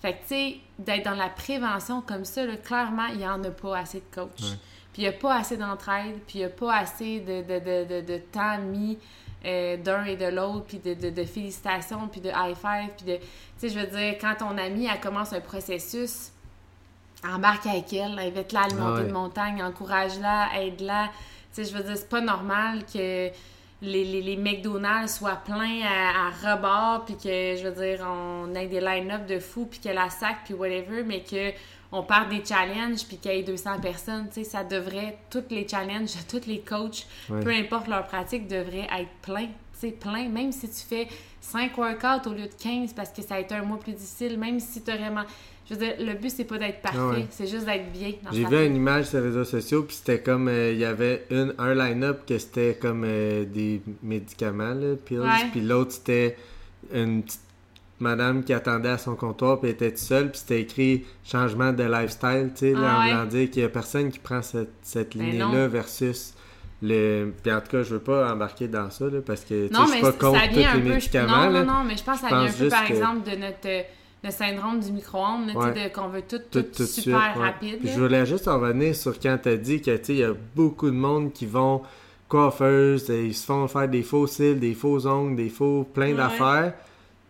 Fait que, tu sais, d'être dans la prévention comme ça, là, clairement, il y en a pas assez de coachs. Puis il n'y a pas assez d'entraide, puis il n'y a pas assez de, de, de, de, de temps mis euh, d'un et de l'autre, puis de, de, de félicitations, puis de high five, puis de... Tu sais, je veux dire, quand ton ami, elle commence un processus, embarque avec elle, invite-la à Ah monter ouais. une montagne, encourage-la, aide-la. Tu sais, je veux dire, c'est pas normal que les, les, les McDonald's soient pleins à, à rebord, puis que, je veux dire, on ait des line-up de fous, puis que la sac, puis whatever, mais que on part des challenges, puis qu'il y ait 200 personnes. Tu sais, ça devrait, tous les challenges, <laughs> tous les coachs, Ouais. peu importe leur pratique, devraient être pleins. Tu sais, plein. Même si tu fais 5 workouts au lieu de 15 parce que ça a été un mois plus difficile, même si tu as vraiment... Je veux dire, le but, c'est pas d'être parfait, Ah ouais. c'est juste d'être bien J'ai vu une image sur les réseaux sociaux, puis c'était comme, euh, il y avait une, un line-up que c'était comme euh, des médicaments, là, pills, puis l'autre c'était une petite madame qui attendait à son comptoir, puis était toute seule, puis c'était écrit changement de lifestyle, tu sais, là, Ah en ouais. voulant dire qu'il y a personne qui prend cette, cette Ben lignée-là non. versus le... Puis en tout cas, je veux pas embarquer dans ça, là, parce que, Non, je suis pas contre tous les peu... médicaments, non, là. non, non, mais je pense que ça vient un peu, par que- exemple, de notre euh, le syndrome du micro-ondes, là, Ouais. qu'on veut tout, tout, tout, tout de super suite, ouais. rapide. Puis là. je voulais juste en revenir sur quand tu as dit que tu sais, il y a beaucoup de monde qui vont coiffeuses, ils se font faire des faux cils, des faux ongles, des faux plein d'affaires.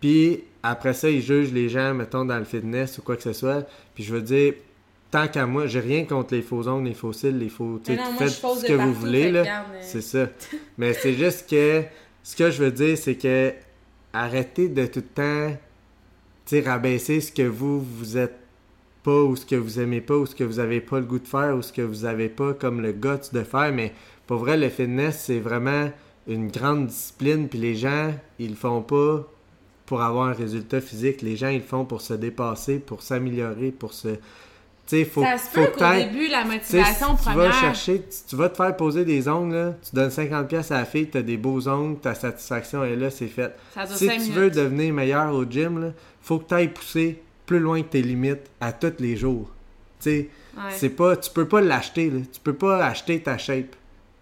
Puis après ça, ils jugent les gens, mettons, dans le fitness ou quoi que ce soit. Puis je veux dire, tant qu'à moi, j'ai rien contre les faux ongles, les faux cils, les faux. tu sais, Mais non, moi, faites je pose ce que vous voulez, là. regarde, C'est ça. <laughs> Mais c'est juste que ce que je veux dire, c'est que arrêtez de tout le temps tu sais, rabaisser ce que vous, vous êtes pas ou ce que vous aimez pas ou ce que vous avez pas le goût de faire ou ce que vous avez pas comme le guts de faire. Mais pour vrai, le fitness, c'est vraiment une grande discipline, puis les gens, ils le font pas pour avoir un résultat physique. Les gens, ils le font pour se dépasser, pour s'améliorer, pour se... sais, faut, ça se peut qu'au début, la motivation si Tu vas chercher, tu vas te faire poser des ongles, là, tu donnes 50 pièces à la fille, tu as des beaux ongles, ta satisfaction est là, c'est fait. si tu veux devenir meilleur au gym, il faut que tu ailles pousser plus loin que tes limites à tous les jours. Tu sais, c'est pas, tu peux pas l'acheter, tu peux pas acheter ta shape.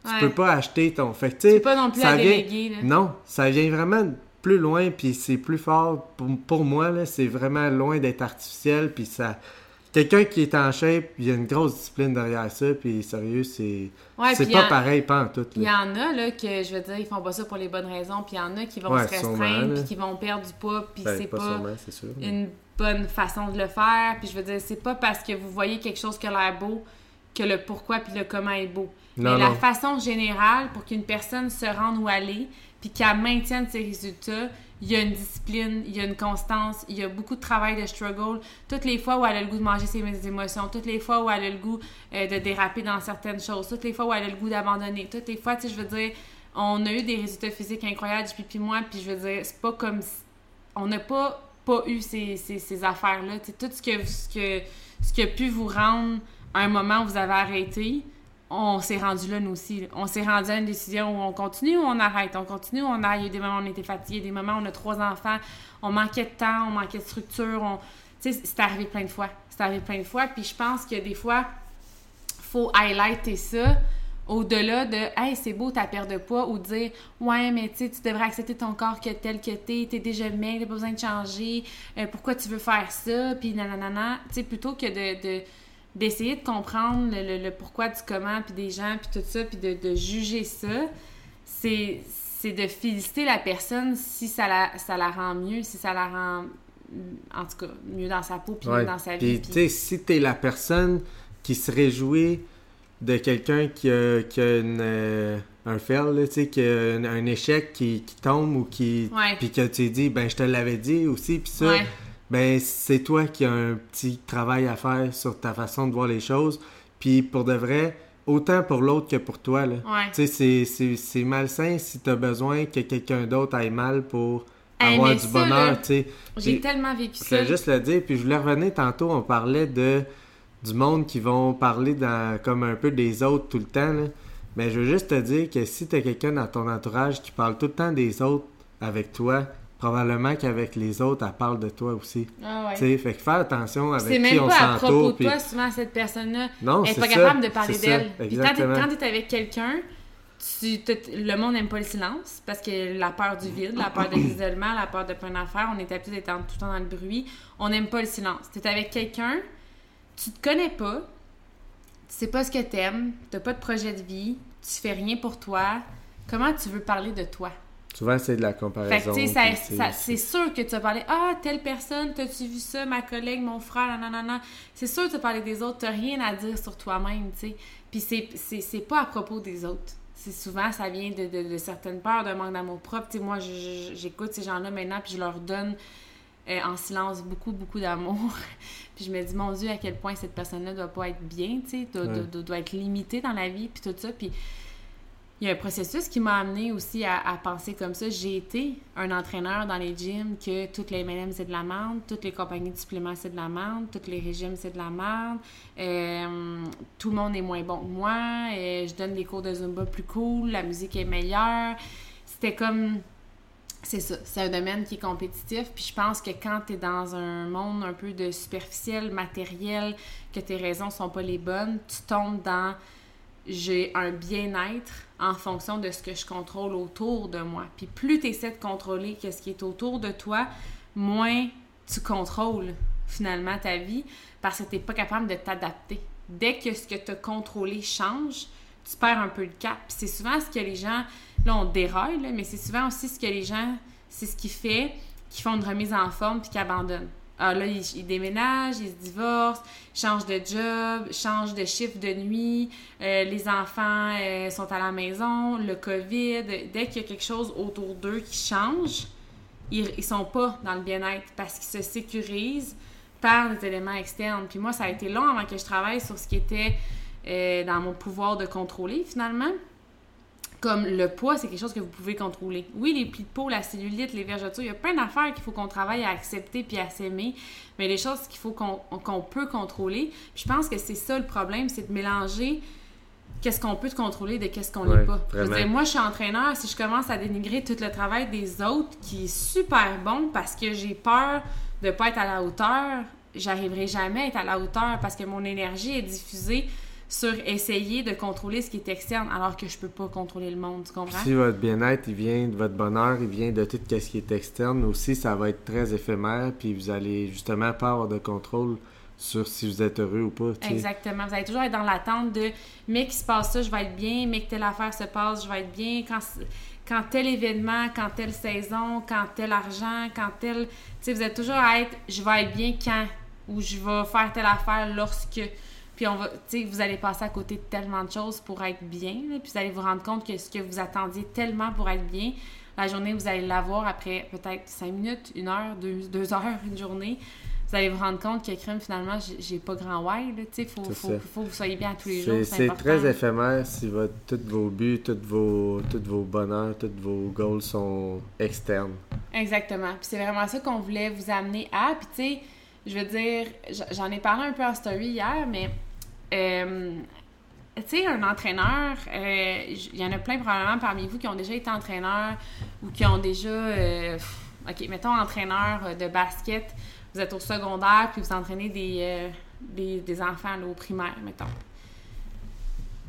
Tu peux pas acheter ton. Fait tu peux pas non plus ça déléguer, Non, ça vient vraiment plus loin, puis c'est plus fort. Pour, pour moi, là, c'est vraiment loin d'être artificiel, puis ça... Quelqu'un qui est en shape, il y a une grosse discipline derrière ça, puis sérieux, c'est c'est pas pareil, pas en tout. Il y en a, là, que je veux dire, ils font pas ça pour les bonnes raisons, puis il y en a qui vont se restreindre, puis qui vont perdre du poids, puis ben, c'est pas, une bonne façon de le faire, puis je veux dire, c'est pas parce que vous voyez quelque chose qui a l'air beau que le pourquoi puis le comment est beau. Mais la façon générale pour qu'une personne se rende où aller, puis qu'elle maintienne ses résultats, il y a une discipline, il y a une constance, il y a beaucoup de travail de struggle. Toutes les fois où elle a le goût de manger ses émotions, toutes les fois où elle a le goût euh, de déraper dans certaines choses, toutes les fois où elle a le goût d'abandonner, toutes les fois, tu sais, je veux dire, on a eu des résultats physiques incroyables, puis, puis moi, puis je veux dire, c'est pas comme si... On n'a pas, pas eu ces, ces, affaires-là. Tu sais, tout ce que, ce, que, ce qui a pu vous rendre à un moment où vous avez arrêté, on s'est rendu là, nous aussi. On s'est rendu à une décision où on continue ou on arrête? On continue ou on arrête? Il y a des moments où on était fatigué, des moments où on a trois enfants, on manquait de temps, on manquait de structure. Tu sais, c'est arrivé plein de fois. C'est arrivé plein de fois. Puis je pense que des fois, faut highlighter ça au-delà de Hey, c'est beau ta perte de poids ou dire Ouais, mais tu tu devrais accepter ton corps que tel que t'es, t'es déjà bien, t'as pas besoin de changer, euh, pourquoi tu veux faire ça, puis nanana. Tu sais, plutôt que de d'essayer de comprendre le, pourquoi du comment, puis des gens, puis tout ça, puis de, juger ça, c'est, de féliciter la personne si ça la, ça la rend mieux, si ça la rend, en tout cas, mieux dans sa peau, puis mieux dans sa vie. Puis, tu sais, si t'es la personne qui se réjouit de quelqu'un qui a, qui a euh, un fail, tu sais, qui a un, échec qui, qui, tombe ou qui... Puis que tu dis, ben, je te l'avais dit aussi, puis ça ben c'est toi qui as un petit travail à faire sur ta façon de voir les choses. Puis pour de vrai, autant pour l'autre que pour toi. Là. Tu sais, c'est malsain si tu as besoin que quelqu'un d'autre aille mal pour avoir du bonheur. J'ai tellement vécu ça. Je juste le dire. Puis je voulais revenir tantôt, on parlait de du monde qui vont parler dans, comme un peu des autres tout le temps. Là. Mais je veux juste te dire que si tu as quelqu'un dans ton entourage qui parle tout le temps des autres avec toi, probablement qu'avec les autres, elle parle de toi aussi. Ah ouais. fait que faire attention avec qui on s'entoure. C'est même pas à propos de toi, souvent, cette personne-là. Non, Elle n'est pas capable de parler d'elle. Puis quand tu es avec quelqu'un, le monde n'aime pas le silence parce que la peur du vide, la peur de l'isolement, la peur de plein d'affaires, on est habitué d'être tout le temps dans le bruit. On n'aime pas le silence. Tu es avec quelqu'un, tu te connais pas, tu sais pas ce que t'aimes, t'as pas de projet de vie, tu fais rien pour toi. Comment tu veux parler de toi? Souvent, c'est de la comparaison. c'est sûr que tu as parlé Ah, telle personne, t'as-tu vu ça, ma collègue, mon frère, nanana. C'est sûr que tu as parlé des autres, tu rien à dire sur toi-même, tu sais. Puis c'est pas à propos des autres. C'est souvent, ça vient de, certaines peurs, d'un manque d'amour propre. Tu sais, moi, j'écoute ces gens-là maintenant, puis je leur donne euh, en silence beaucoup, beaucoup d'amour. <laughs> puis je me dis, mon Dieu, à quel point cette personne-là doit pas être bien, tu sais, doit, doit, doit, être limitée dans la vie, puis tout ça. Puis il y a un processus qui m'a amené aussi à, penser comme ça. J'ai été un entraîneur dans les gyms que toutes les M&M c'est de la merde, toutes les compagnies de suppléments c'est de la merde, tous les régimes c'est de la merde, euh, tout le monde est moins bon que moi, euh, je donne des cours de Zumba plus cool, la musique est meilleure. C'était comme c'est ça, c'est un domaine qui est compétitif. Puis je pense que quand tu es dans un monde un peu de superficiel, matériel, que tes raisons sont pas les bonnes, tu tombes dans j'ai un bien-être en fonction de ce que je contrôle autour de moi. Puis plus tu essaies de contrôler ce qui est autour de toi, moins tu contrôles finalement ta vie parce que tu n'es pas capable de t'adapter. Dès que ce que tu as contrôlé change, tu perds un peu le cap. c'est souvent ce que les gens, là on déraille, mais c'est souvent aussi ce que les gens, c'est ce qui fait qu'ils font une remise en forme puis qu'ils abandonnent. Ah, là, ils, déménagent, ils se divorcent, changent de job, changent de chiffre de nuit, euh, les enfants euh, sont à la maison, le COVID. Dès qu'il y a quelque chose autour d'eux qui change, ils, ils sont pas dans le bien-être parce qu'ils se sécurisent par des éléments externes. Puis moi, ça a été long avant que je travaille sur ce qui était euh, dans mon pouvoir de contrôler finalement. Comme le poids, c'est quelque chose que vous pouvez contrôler. Oui, les plis de peau, la cellulite, les vergetures, il y a plein d'affaires qu'il faut qu'on travaille à accepter puis à s'aimer, mais les choses qu'il faut qu'on peut contrôler. Puis je pense que c'est ça le problème, c'est de mélanger qu'est-ce qu'on peut contrôler de qu'est-ce qu'on n'est pas. moi, je suis entraîneur, si je commence à dénigrer tout le travail des autres, qui est super bon parce que j'ai peur de pas être à la hauteur, j'arriverai jamais à être à la hauteur parce que mon énergie est diffusée sur essayer de contrôler ce qui est externe alors que je peux pas contrôler le monde, tu comprends? Si votre bien-être, il vient de votre bonheur, il vient de tout ce qui est externe aussi, ça va être très éphémère, puis vous allez justement pas avoir de contrôle sur si vous êtes heureux ou pas. Exactement. Vous allez toujours être dans l'attente de mais qu'il se passe ça, je vais être bien, mais que telle affaire se passe, je vais être bien. Quand, quand tel événement, quand telle saison, quand tel argent, quand tel. Tu sais, vous êtes toujours à être je vais être bien quand ou je vais faire telle affaire lorsque. Puis on va, vous allez passer à côté de tellement de choses pour être bien. puis vous allez vous rendre compte que ce que vous attendiez tellement pour être bien, la journée, vous allez l'avoir après peut-être cinq minutes, une heure, deux, deux, heures, une journée. Vous allez vous rendre compte que crème, finalement, j'ai pas grand why. Il faut, faut, faut, que vous soyez bien tous les jours. C'est très éphémère si votre, tous vos buts, tous vos, tous vos bonheurs, tous vos goals sont externes. Exactement. Puis c'est vraiment ça qu'on voulait vous amener à. Puis tu sais, je veux dire, j'en ai parlé un peu en story hier, mais euh, tu sais, un entraîneur, euh, il y en a plein probablement parmi vous qui ont déjà été entraîneurs ou qui ont déjà, euh, ok, mettons entraîneur de basket, vous êtes au secondaire puis vous entraînez des, des, enfants au primaire, mettons.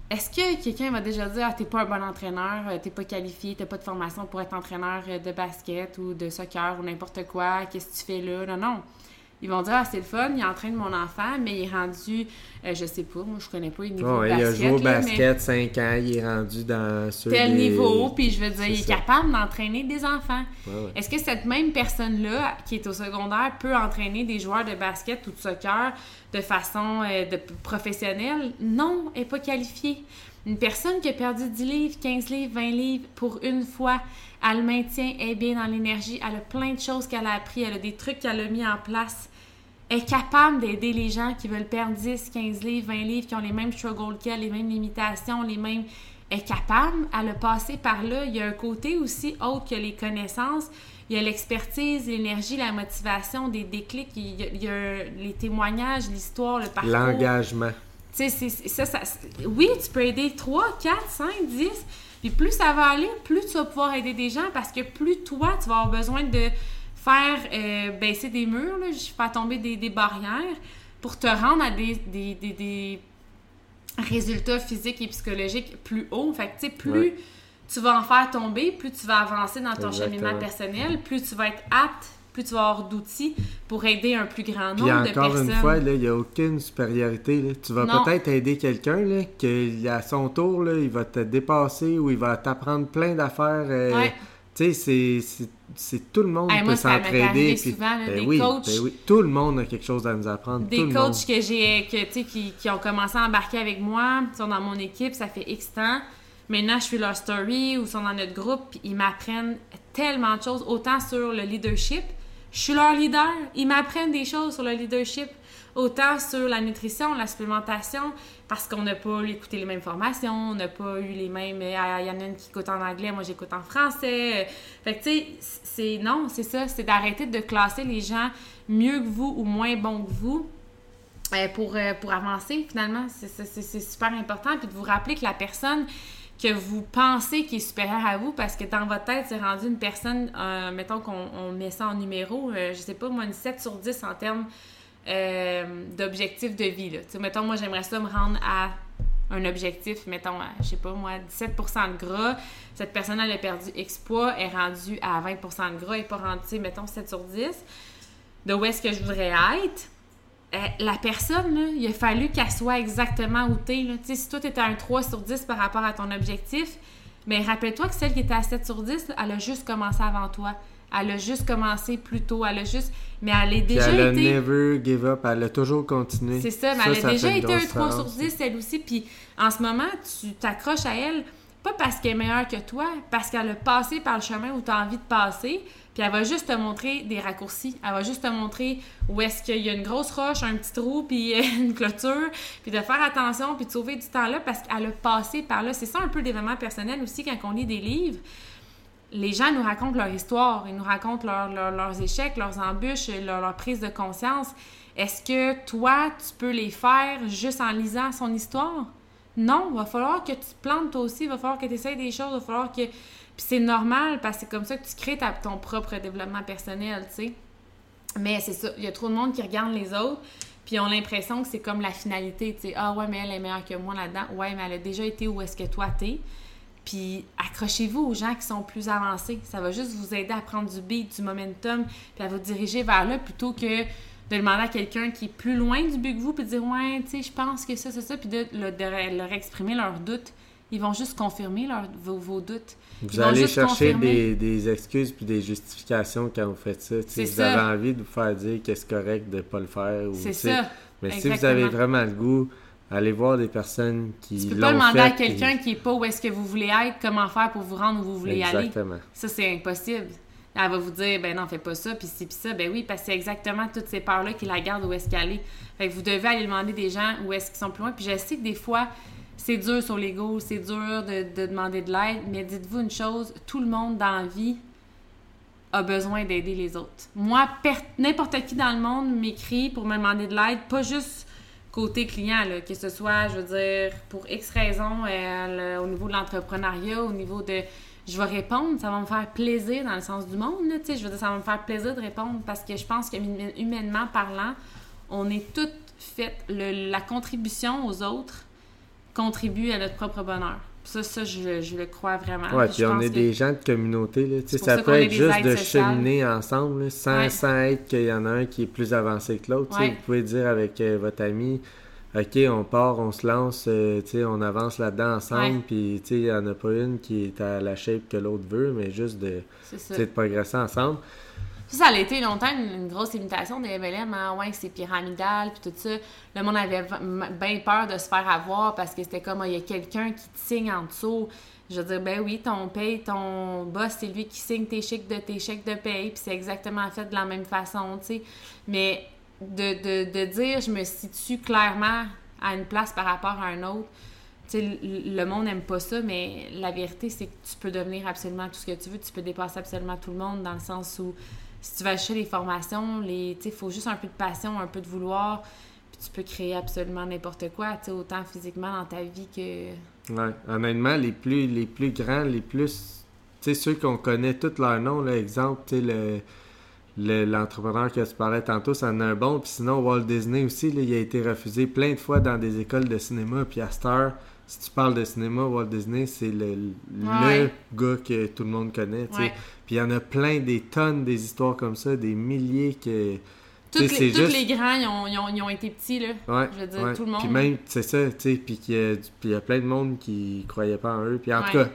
Est-ce que quelqu'un va déjà dire ah, t'es pas un bon entraîneur, t'es pas qualifié, t'as pas de formation pour être entraîneur de basket ou de soccer ou n'importe quoi, qu'est-ce que tu fais là? Non, non ils vont dire, ah, c'est le fun, il est en train de mon enfant, mais il est rendu, euh, je sais pas, moi, je connais pas le niveau de basket. Il a joué au basket 5 ans, il est rendu dans ce Tel niveau, puis je veux dire, il est capable d'entraîner des enfants. Est-ce que cette même personne-là, qui est au secondaire, peut entraîner des joueurs de basket ou de soccer de façon euh, de, professionnelle? Non, elle n'est pas qualifiée. Une personne qui a perdu 10 livres, 15 livres, 20 livres pour une fois, elle le maintient, elle est bien dans l'énergie, elle a plein de choses qu'elle a appris, elle a des trucs qu'elle a mis en place est capable d'aider les gens qui veulent perdre 10, 15 livres, 20 livres, qui ont les mêmes struggles qu'elle, les mêmes limitations, les mêmes... est capable à le passer par là. Il y a un côté aussi autre que les connaissances. Il y a l'expertise, l'énergie, la motivation, des déclics. Il y a, les témoignages, l'histoire, le parcours. L'engagement. Tu sais, ça, ça, oui, tu peux aider 3, 4, 5, 10. Puis plus ça va aller, plus tu vas pouvoir aider des gens parce que plus toi, tu vas avoir besoin de faire euh, baisser des murs, là, faire tomber des, barrières pour te rendre à des, des, résultats physiques et psychologiques plus hauts. Fait que, tu sais, plus tu vas en faire tomber, plus tu vas avancer dans ton cheminement personnel, plus tu vas être apte, plus tu vas avoir d'outils pour aider un plus grand nombre de personnes. encore une fois, il n'y a aucune supériorité. Tu vas peut-être aider quelqu'un qui, à son tour, là, il va te dépasser ou il va t'apprendre plein d'affaires. Euh, tu sais, c'est tout le monde qui peut s'entraider. souvent, ben des oui, coachs. Ben oui, tout le monde a quelque chose à nous apprendre. Des coachs que j'ai, que, qui, qui ont commencé à embarquer avec moi, sont dans mon équipe, ça fait X temps. Maintenant, je suis leur story ou sont dans notre groupe, puis ils m'apprennent tellement de choses, autant sur le leadership. Je suis leur leader. Ils m'apprennent des choses sur le leadership autant sur la nutrition, la supplémentation, parce qu'on n'a pas écouté les mêmes formations, on n'a pas eu les mêmes. Il y en a une qui écoute en anglais, moi j'écoute en français. Fait que tu sais, c'est non, c'est ça, c'est d'arrêter de classer les gens mieux que vous ou moins bons que vous. Euh, pour, euh, pour avancer finalement, c'est super important. Puis de vous rappeler que la personne que vous pensez qui est supérieure à vous parce que dans votre tête, c'est rendu une personne, euh, mettons qu'on met ça en numéro, je sais pas, moi, une 7 sur 10 en termes euh, d'objectifs de vie. Là. mettons, moi, j'aimerais ça me rendre à un objectif, mettons, je sais pas moi, 17% de gras. Cette personne, elle a perdu X poids, est rendue à 20% de gras, et pas rendue, mettons, 7 sur 10. De où est-ce que je voudrais être? Euh, la personne, là, il a fallu qu'elle soit exactement où t'es. Si toi, tu étais à un 3 sur 10 par rapport à ton objectif, mais rappelle-toi que celle qui était à 7 sur 10, elle a juste commencé avant toi. Elle a juste commencé plus tôt. Elle a juste. Mais elle est déjà elle a never give up. Elle a toujours continué. C'est ça, mais elle a déjà été un 3 sur 10, elle aussi. Puis en ce moment, tu t'accroches à elle pas parce qu'elle est meilleure que toi, parce qu'elle a passé par le chemin où tu as envie de passer, puis elle va juste te montrer des raccourcis. Elle va juste te montrer où est-ce qu'il y a une grosse roche, un petit trou, puis <laughs> une clôture, puis de faire attention, puis de sauver du temps là parce qu'elle a passé par là. C'est ça un peu d'événement personnel aussi quand on lit des livres. Les gens nous racontent leur histoire, ils nous racontent leurs échecs, leurs embûches, leur, leur prise de conscience. Est-ce que toi, tu peux les faire juste en lisant son histoire? Non, il va falloir que tu te plantes toi aussi, va falloir que tu essayes des choses, va falloir que. Puis c'est normal parce que c'est comme ça que tu crées ton propre développement personnel, tu sais. Mais c'est ça, il y a trop de monde qui regarde les autres, puis ont l'impression que c'est comme la finalité, tu sais. Ah ouais, mais elle est meilleure que moi là-dedans. Ouais, mais elle a déjà été où est-ce que toi t'es. Puis accrochez-vous aux gens qui sont plus avancés. Ça va juste vous aider à prendre du beat, du momentum, puis à vous diriger vers là plutôt que de demander à quelqu'un qui est plus loin du but que vous, puis de dire Ouais, tu sais, je pense que ça, c'est ça, puis de, leur exprimer leurs doutes. Ils vont juste confirmer vos, doutes. Vous allez chercher des, excuses puis des justifications quand vous faites ça. Vous avez envie de vous faire dire que c'est correct de ne pas le faire. C'est ça. Mais si vous avez vraiment le goût, allez voir des personnes qui Tu peux pas demander à quelqu'un qui n'est pas où est-ce que vous voulez être, comment faire pour vous rendre où vous voulez Exactement. aller. Ça, c'est impossible elle va vous dire, ben non, fais pas ça, puis ci, puis ça. Ben oui, parce que c'est exactement toutes ces peurs-là qui la gardent où est-ce qu'elle est. Fait que vous devez aller demander des gens où est-ce qu'ils sont plus loin. Puis je sais que des fois, c'est dur sur l'ego, c'est dur de, demander de l'aide, mais dites-vous une chose, tout le monde dans la vie a besoin d'aider les autres. Moi, n'importe qui dans le monde m'écrit pour me demander de l'aide, pas juste côté client, là, que ce soit, je veux dire, pour X raisons, euh, au niveau de l'entrepreneuriat, au niveau de je vais répondre, ça va me faire plaisir dans le sens du monde, sais, je veux dire, ça va me faire plaisir de répondre parce que je pense que humainement parlant, on est toutes faites, la contribution aux autres contribue à notre propre bonheur. Ça, ça, je, le crois vraiment. Oui, puis on est des gens de communauté. Là. Ça, ça peut être juste de cheminer ensemble, sans, sans, être qu'il y en a un qui est plus avancé que l'autre. Vous pouvez dire avec euh, votre ami, OK, on part, on se lance, euh, on avance là-dedans ensemble, puis il n'y en a pas une qui est à la shape que l'autre veut, mais juste de, de progresser ensemble. Ça, ça a été longtemps une, grosse limitation des MLM, hein? ouais, c'est pyramidal, puis tout ça. Le monde avait bien peur de se faire avoir parce que c'était comme, ah, il y a quelqu'un qui te signe en dessous. Je veux dire, ben oui, ton paye, ton boss, c'est lui qui signe tes chèques de tes chèques de paye, puis c'est exactement fait de la même façon, tu sais. Mais de, de, dire je me situe clairement à une place par rapport à un autre. sais, le monde n'aime pas ça, mais la vérité, c'est que tu peux devenir absolument tout ce que tu veux. Tu peux dépasser absolument tout le monde dans le sens où si tu vas acheter les formations, il faut juste un peu de passion, un peu de vouloir, puis tu peux créer absolument n'importe quoi, autant physiquement dans ta vie que... Ouais, honnêtement, les plus, les plus grands, les plus... Tu sais, ceux qu'on connaît tous leurs noms, là, exemple, tu sais, le l'entrepreneur que tu parlais tantôt, ça en a un bon. Puis sinon, Walt Disney aussi, il a été refusé plein de fois dans des écoles de cinéma. Puis à Star, si tu parles de cinéma, Walt Disney, c'est le, gars que tout le monde connaît. Puis il y en a plein, des tonnes des histoires comme ça, des milliers que. Toutes les, les grands, ils ont, ils, ont, été petits, là. Je veux dire, tout le monde. Puis même, c'est ça, tu sais, puis il y, a plein de monde qui croyait pas en eux. Puis en tout cas...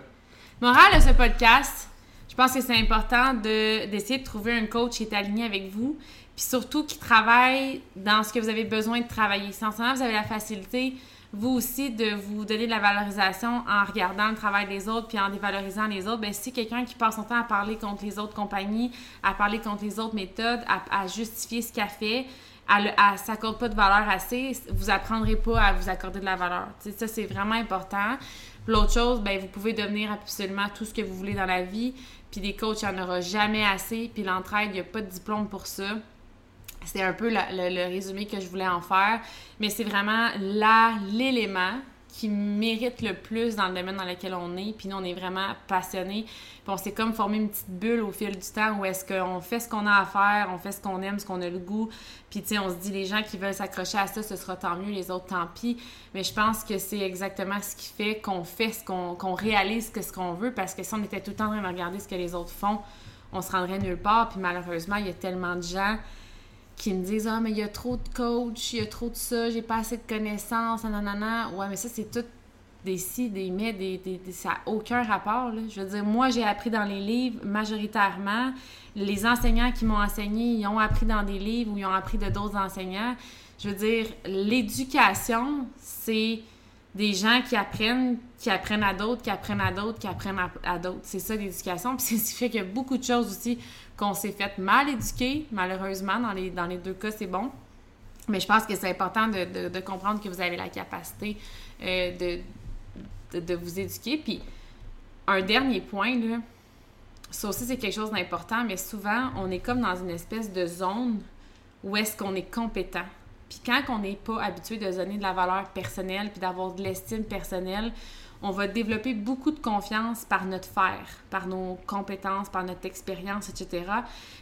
Morale de ce podcast, je pense que c'est important d'essayer de, trouver un coach qui est aligné avec vous, puis surtout qui travaille dans ce que vous avez besoin de travailler. Ce moment vous avez la facilité, vous aussi, de vous donner de la valorisation en regardant le travail des autres puis en dévalorisant les autres, bien, si quelqu'un qui passe son temps à parler contre les autres compagnies, à parler contre les autres méthodes, à, justifier ce qu'elle fait, elle ne s'accorde pas de valeur assez, vous apprendrez pas à vous accorder de la valeur. ça, c'est vraiment important. L'autre chose, ben, vous pouvez devenir absolument tout ce que vous voulez dans la vie. Puis des coachs, il n'y en aura jamais assez. Puis l'entraide, il n'y a pas de diplôme pour ça. C'est un peu le, résumé que je voulais en faire. Mais c'est vraiment là l'élément qui mérite le plus dans le domaine dans lequel on est. Puis nous, on est vraiment passionnés. Puis on s'est comme formé une petite bulle au fil du temps où est-ce qu'on fait ce qu'on a à faire, on fait ce qu'on aime, ce qu'on a le goût. Puis tu sais, on se dit, les gens qui veulent s'accrocher à ça, ce sera tant mieux, les autres, tant pis. Mais je pense que c'est exactement ce qui fait qu'on fait ce qu'on réalise que ce qu'on veut. Parce que si on était tout le temps en train de regarder ce que les autres font, on se rendrait nulle part. Puis malheureusement, il y a tellement de gens qui me disent Ah, mais il y a trop de coach, il y a trop de ça, j'ai pas assez de connaissances, nanana. Ouais, mais ça, c'est tout des si, des mais, des, ça n'a aucun rapport. Là. Je veux dire, moi, j'ai appris dans les livres majoritairement. Les enseignants qui m'ont enseigné, ils ont appris dans des livres ou ils ont appris de d'autres enseignants. Je veux dire, l'éducation, c'est des gens qui apprennent, qui apprennent à d'autres, qui apprennent à d'autres, qui apprennent à, d'autres. C'est ça l'éducation. <laughs> Puis c'est ce qui fait qu'il y a beaucoup de choses aussi qu'on s'est fait mal éduquer, malheureusement. Dans les, dans les deux cas, c'est bon. Mais je pense que c'est important de, de, comprendre que vous avez la capacité euh, de, de, vous éduquer. Puis un dernier point, là, ça aussi c'est quelque chose d'important, mais souvent on est comme dans une espèce de zone où est-ce qu'on est compétent. Puis quand on n'est pas habitué de donner de la valeur personnelle puis d'avoir de l'estime personnelle, on va développer beaucoup de confiance par notre faire, par nos compétences, par notre expérience, etc.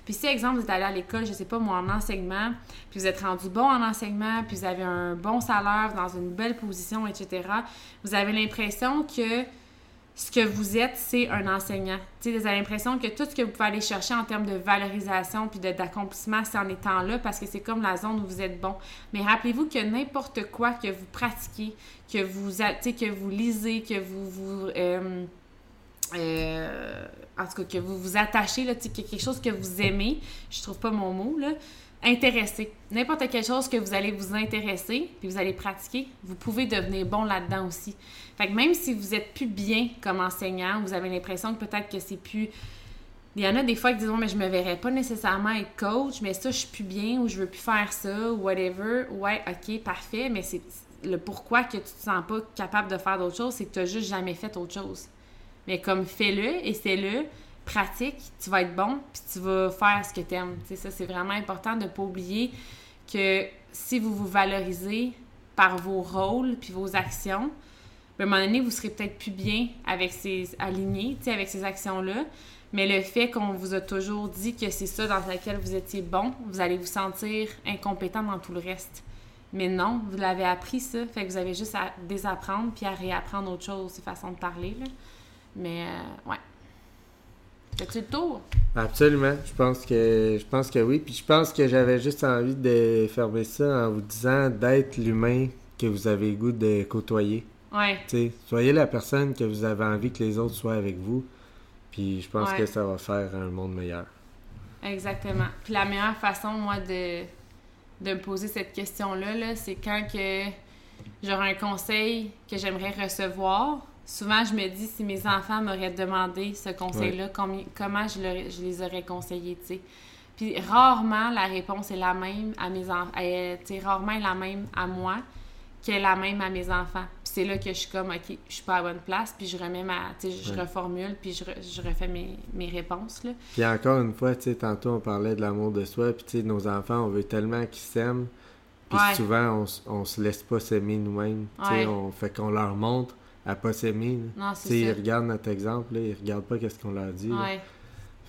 Puis si, exemple, vous êtes allé à l'école, je sais pas, moi, en enseignement, puis vous êtes rendu bon en enseignement, puis vous avez un bon salaire, dans une belle position, etc., vous avez l'impression que ce que vous êtes, c'est un enseignant. Tu vous avez l'impression que tout ce que vous pouvez aller chercher en termes de valorisation puis d'accomplissement, c'est en étant là parce que c'est comme la zone où vous êtes bon. Mais rappelez-vous que n'importe quoi que vous pratiquez, que vous, que vous lisez, que vous vous... Euh, euh, en tout cas, que vous vous attachez, là, quelque chose que vous aimez, je trouve pas mon mot, là, intéressé. N'importe quelle chose que vous allez vous intéresser, puis vous allez pratiquer, vous pouvez devenir bon là-dedans aussi. Fait que même si vous êtes plus bien comme enseignant, vous avez l'impression que peut-être que c'est plus... Il y en a des fois qui disent, mais je me verrais pas nécessairement être coach, mais ça, je suis plus bien, ou je veux plus faire ça, ou whatever. Ouais, ok, parfait, mais c'est le pourquoi que tu te sens pas capable de faire d'autres choses, c'est que tu n'as juste jamais fait autre chose. Mais comme fais-le, essaie-le, pratique, tu vas être bon, puis tu vas faire ce que tu aimes. ça, c'est vraiment important de ne pas oublier que si vous vous valorisez par vos rôles puis vos actions, ben, à un moment donné, vous serez peut-être plus bien avec ces alignés, avec ces actions-là. Mais le fait qu'on vous a toujours dit que c'est ça dans lequel vous étiez bon, vous allez vous sentir incompétent dans tout le reste. Mais non, vous l'avez appris ça, fait que vous avez juste à désapprendre puis à réapprendre autre chose, ces façons de parler. Là. Mais euh, ouais. Fais-tu le tour? Absolument. Je pense que je pense que oui. Puis je pense que j'avais juste envie de fermer ça en vous disant d'être l'humain que vous avez le goût de côtoyer. Ouais. sais, soyez la personne que vous avez envie que les autres soient avec vous. Puis je pense que ça va faire un monde meilleur. Exactement. Puis la meilleure façon, moi, de, de me poser cette question-là, -là, c'est quand que j'aurai un conseil que j'aimerais recevoir souvent, je me dis, si mes enfants m'auraient demandé ce conseil-là, comment je, je, les aurais conseillés, tu sais. Puis rarement, la réponse est la même à mes enfants. Tu sais, rarement la même à moi qu'elle est la même à mes enfants. Puis c'est là que je suis comme, OK, je suis pas à bonne place, puis je remets ma... Tu sais, je reformule, puis je, je refais mes, mes, réponses, là. Puis encore une fois, tu sais, tantôt, on parlait de l'amour de soi, puis tu sais, nos enfants, on veut tellement qu'ils s'aiment, puis souvent, on, on se laisse pas s'aimer nous-mêmes. Tu sais, on fait qu'on leur montre à pas s'aimer. Non, c'est ça. Ils regardent notre exemple, là, ils regardent pas qu'est-ce qu'on leur dit. Ouais.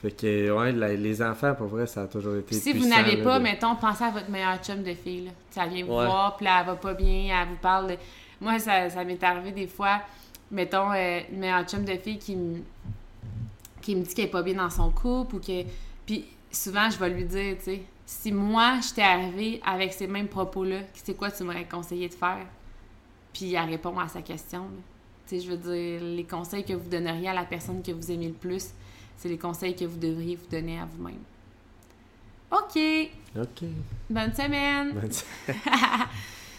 Fait que, ouais, les enfants, pour vrai, ça a toujours été. si vous n'avez pas, mettons, pensez à votre meilleure chum de fille. Là. Ça vient vous voir, puis là, elle va pas bien, elle vous parle. De... Moi, ça, ça m'est arrivé des fois, mettons, euh, une meilleure chum de fille qui me, qui me dit qu'elle est pas bien dans son couple ou que. Puis souvent, je vais lui dire, tu sais, si moi, j'étais arrivée avec ces mêmes propos-là, c'est quoi tu m'aurais conseillé de faire? Puis elle répond à sa question. Là je veux dire, les conseils que vous donneriez à la personne que vous aimez le plus, c'est les conseils que vous devriez vous donner à vous-même. OK. OK. Bonne semaine. Bonne semaine. <laughs>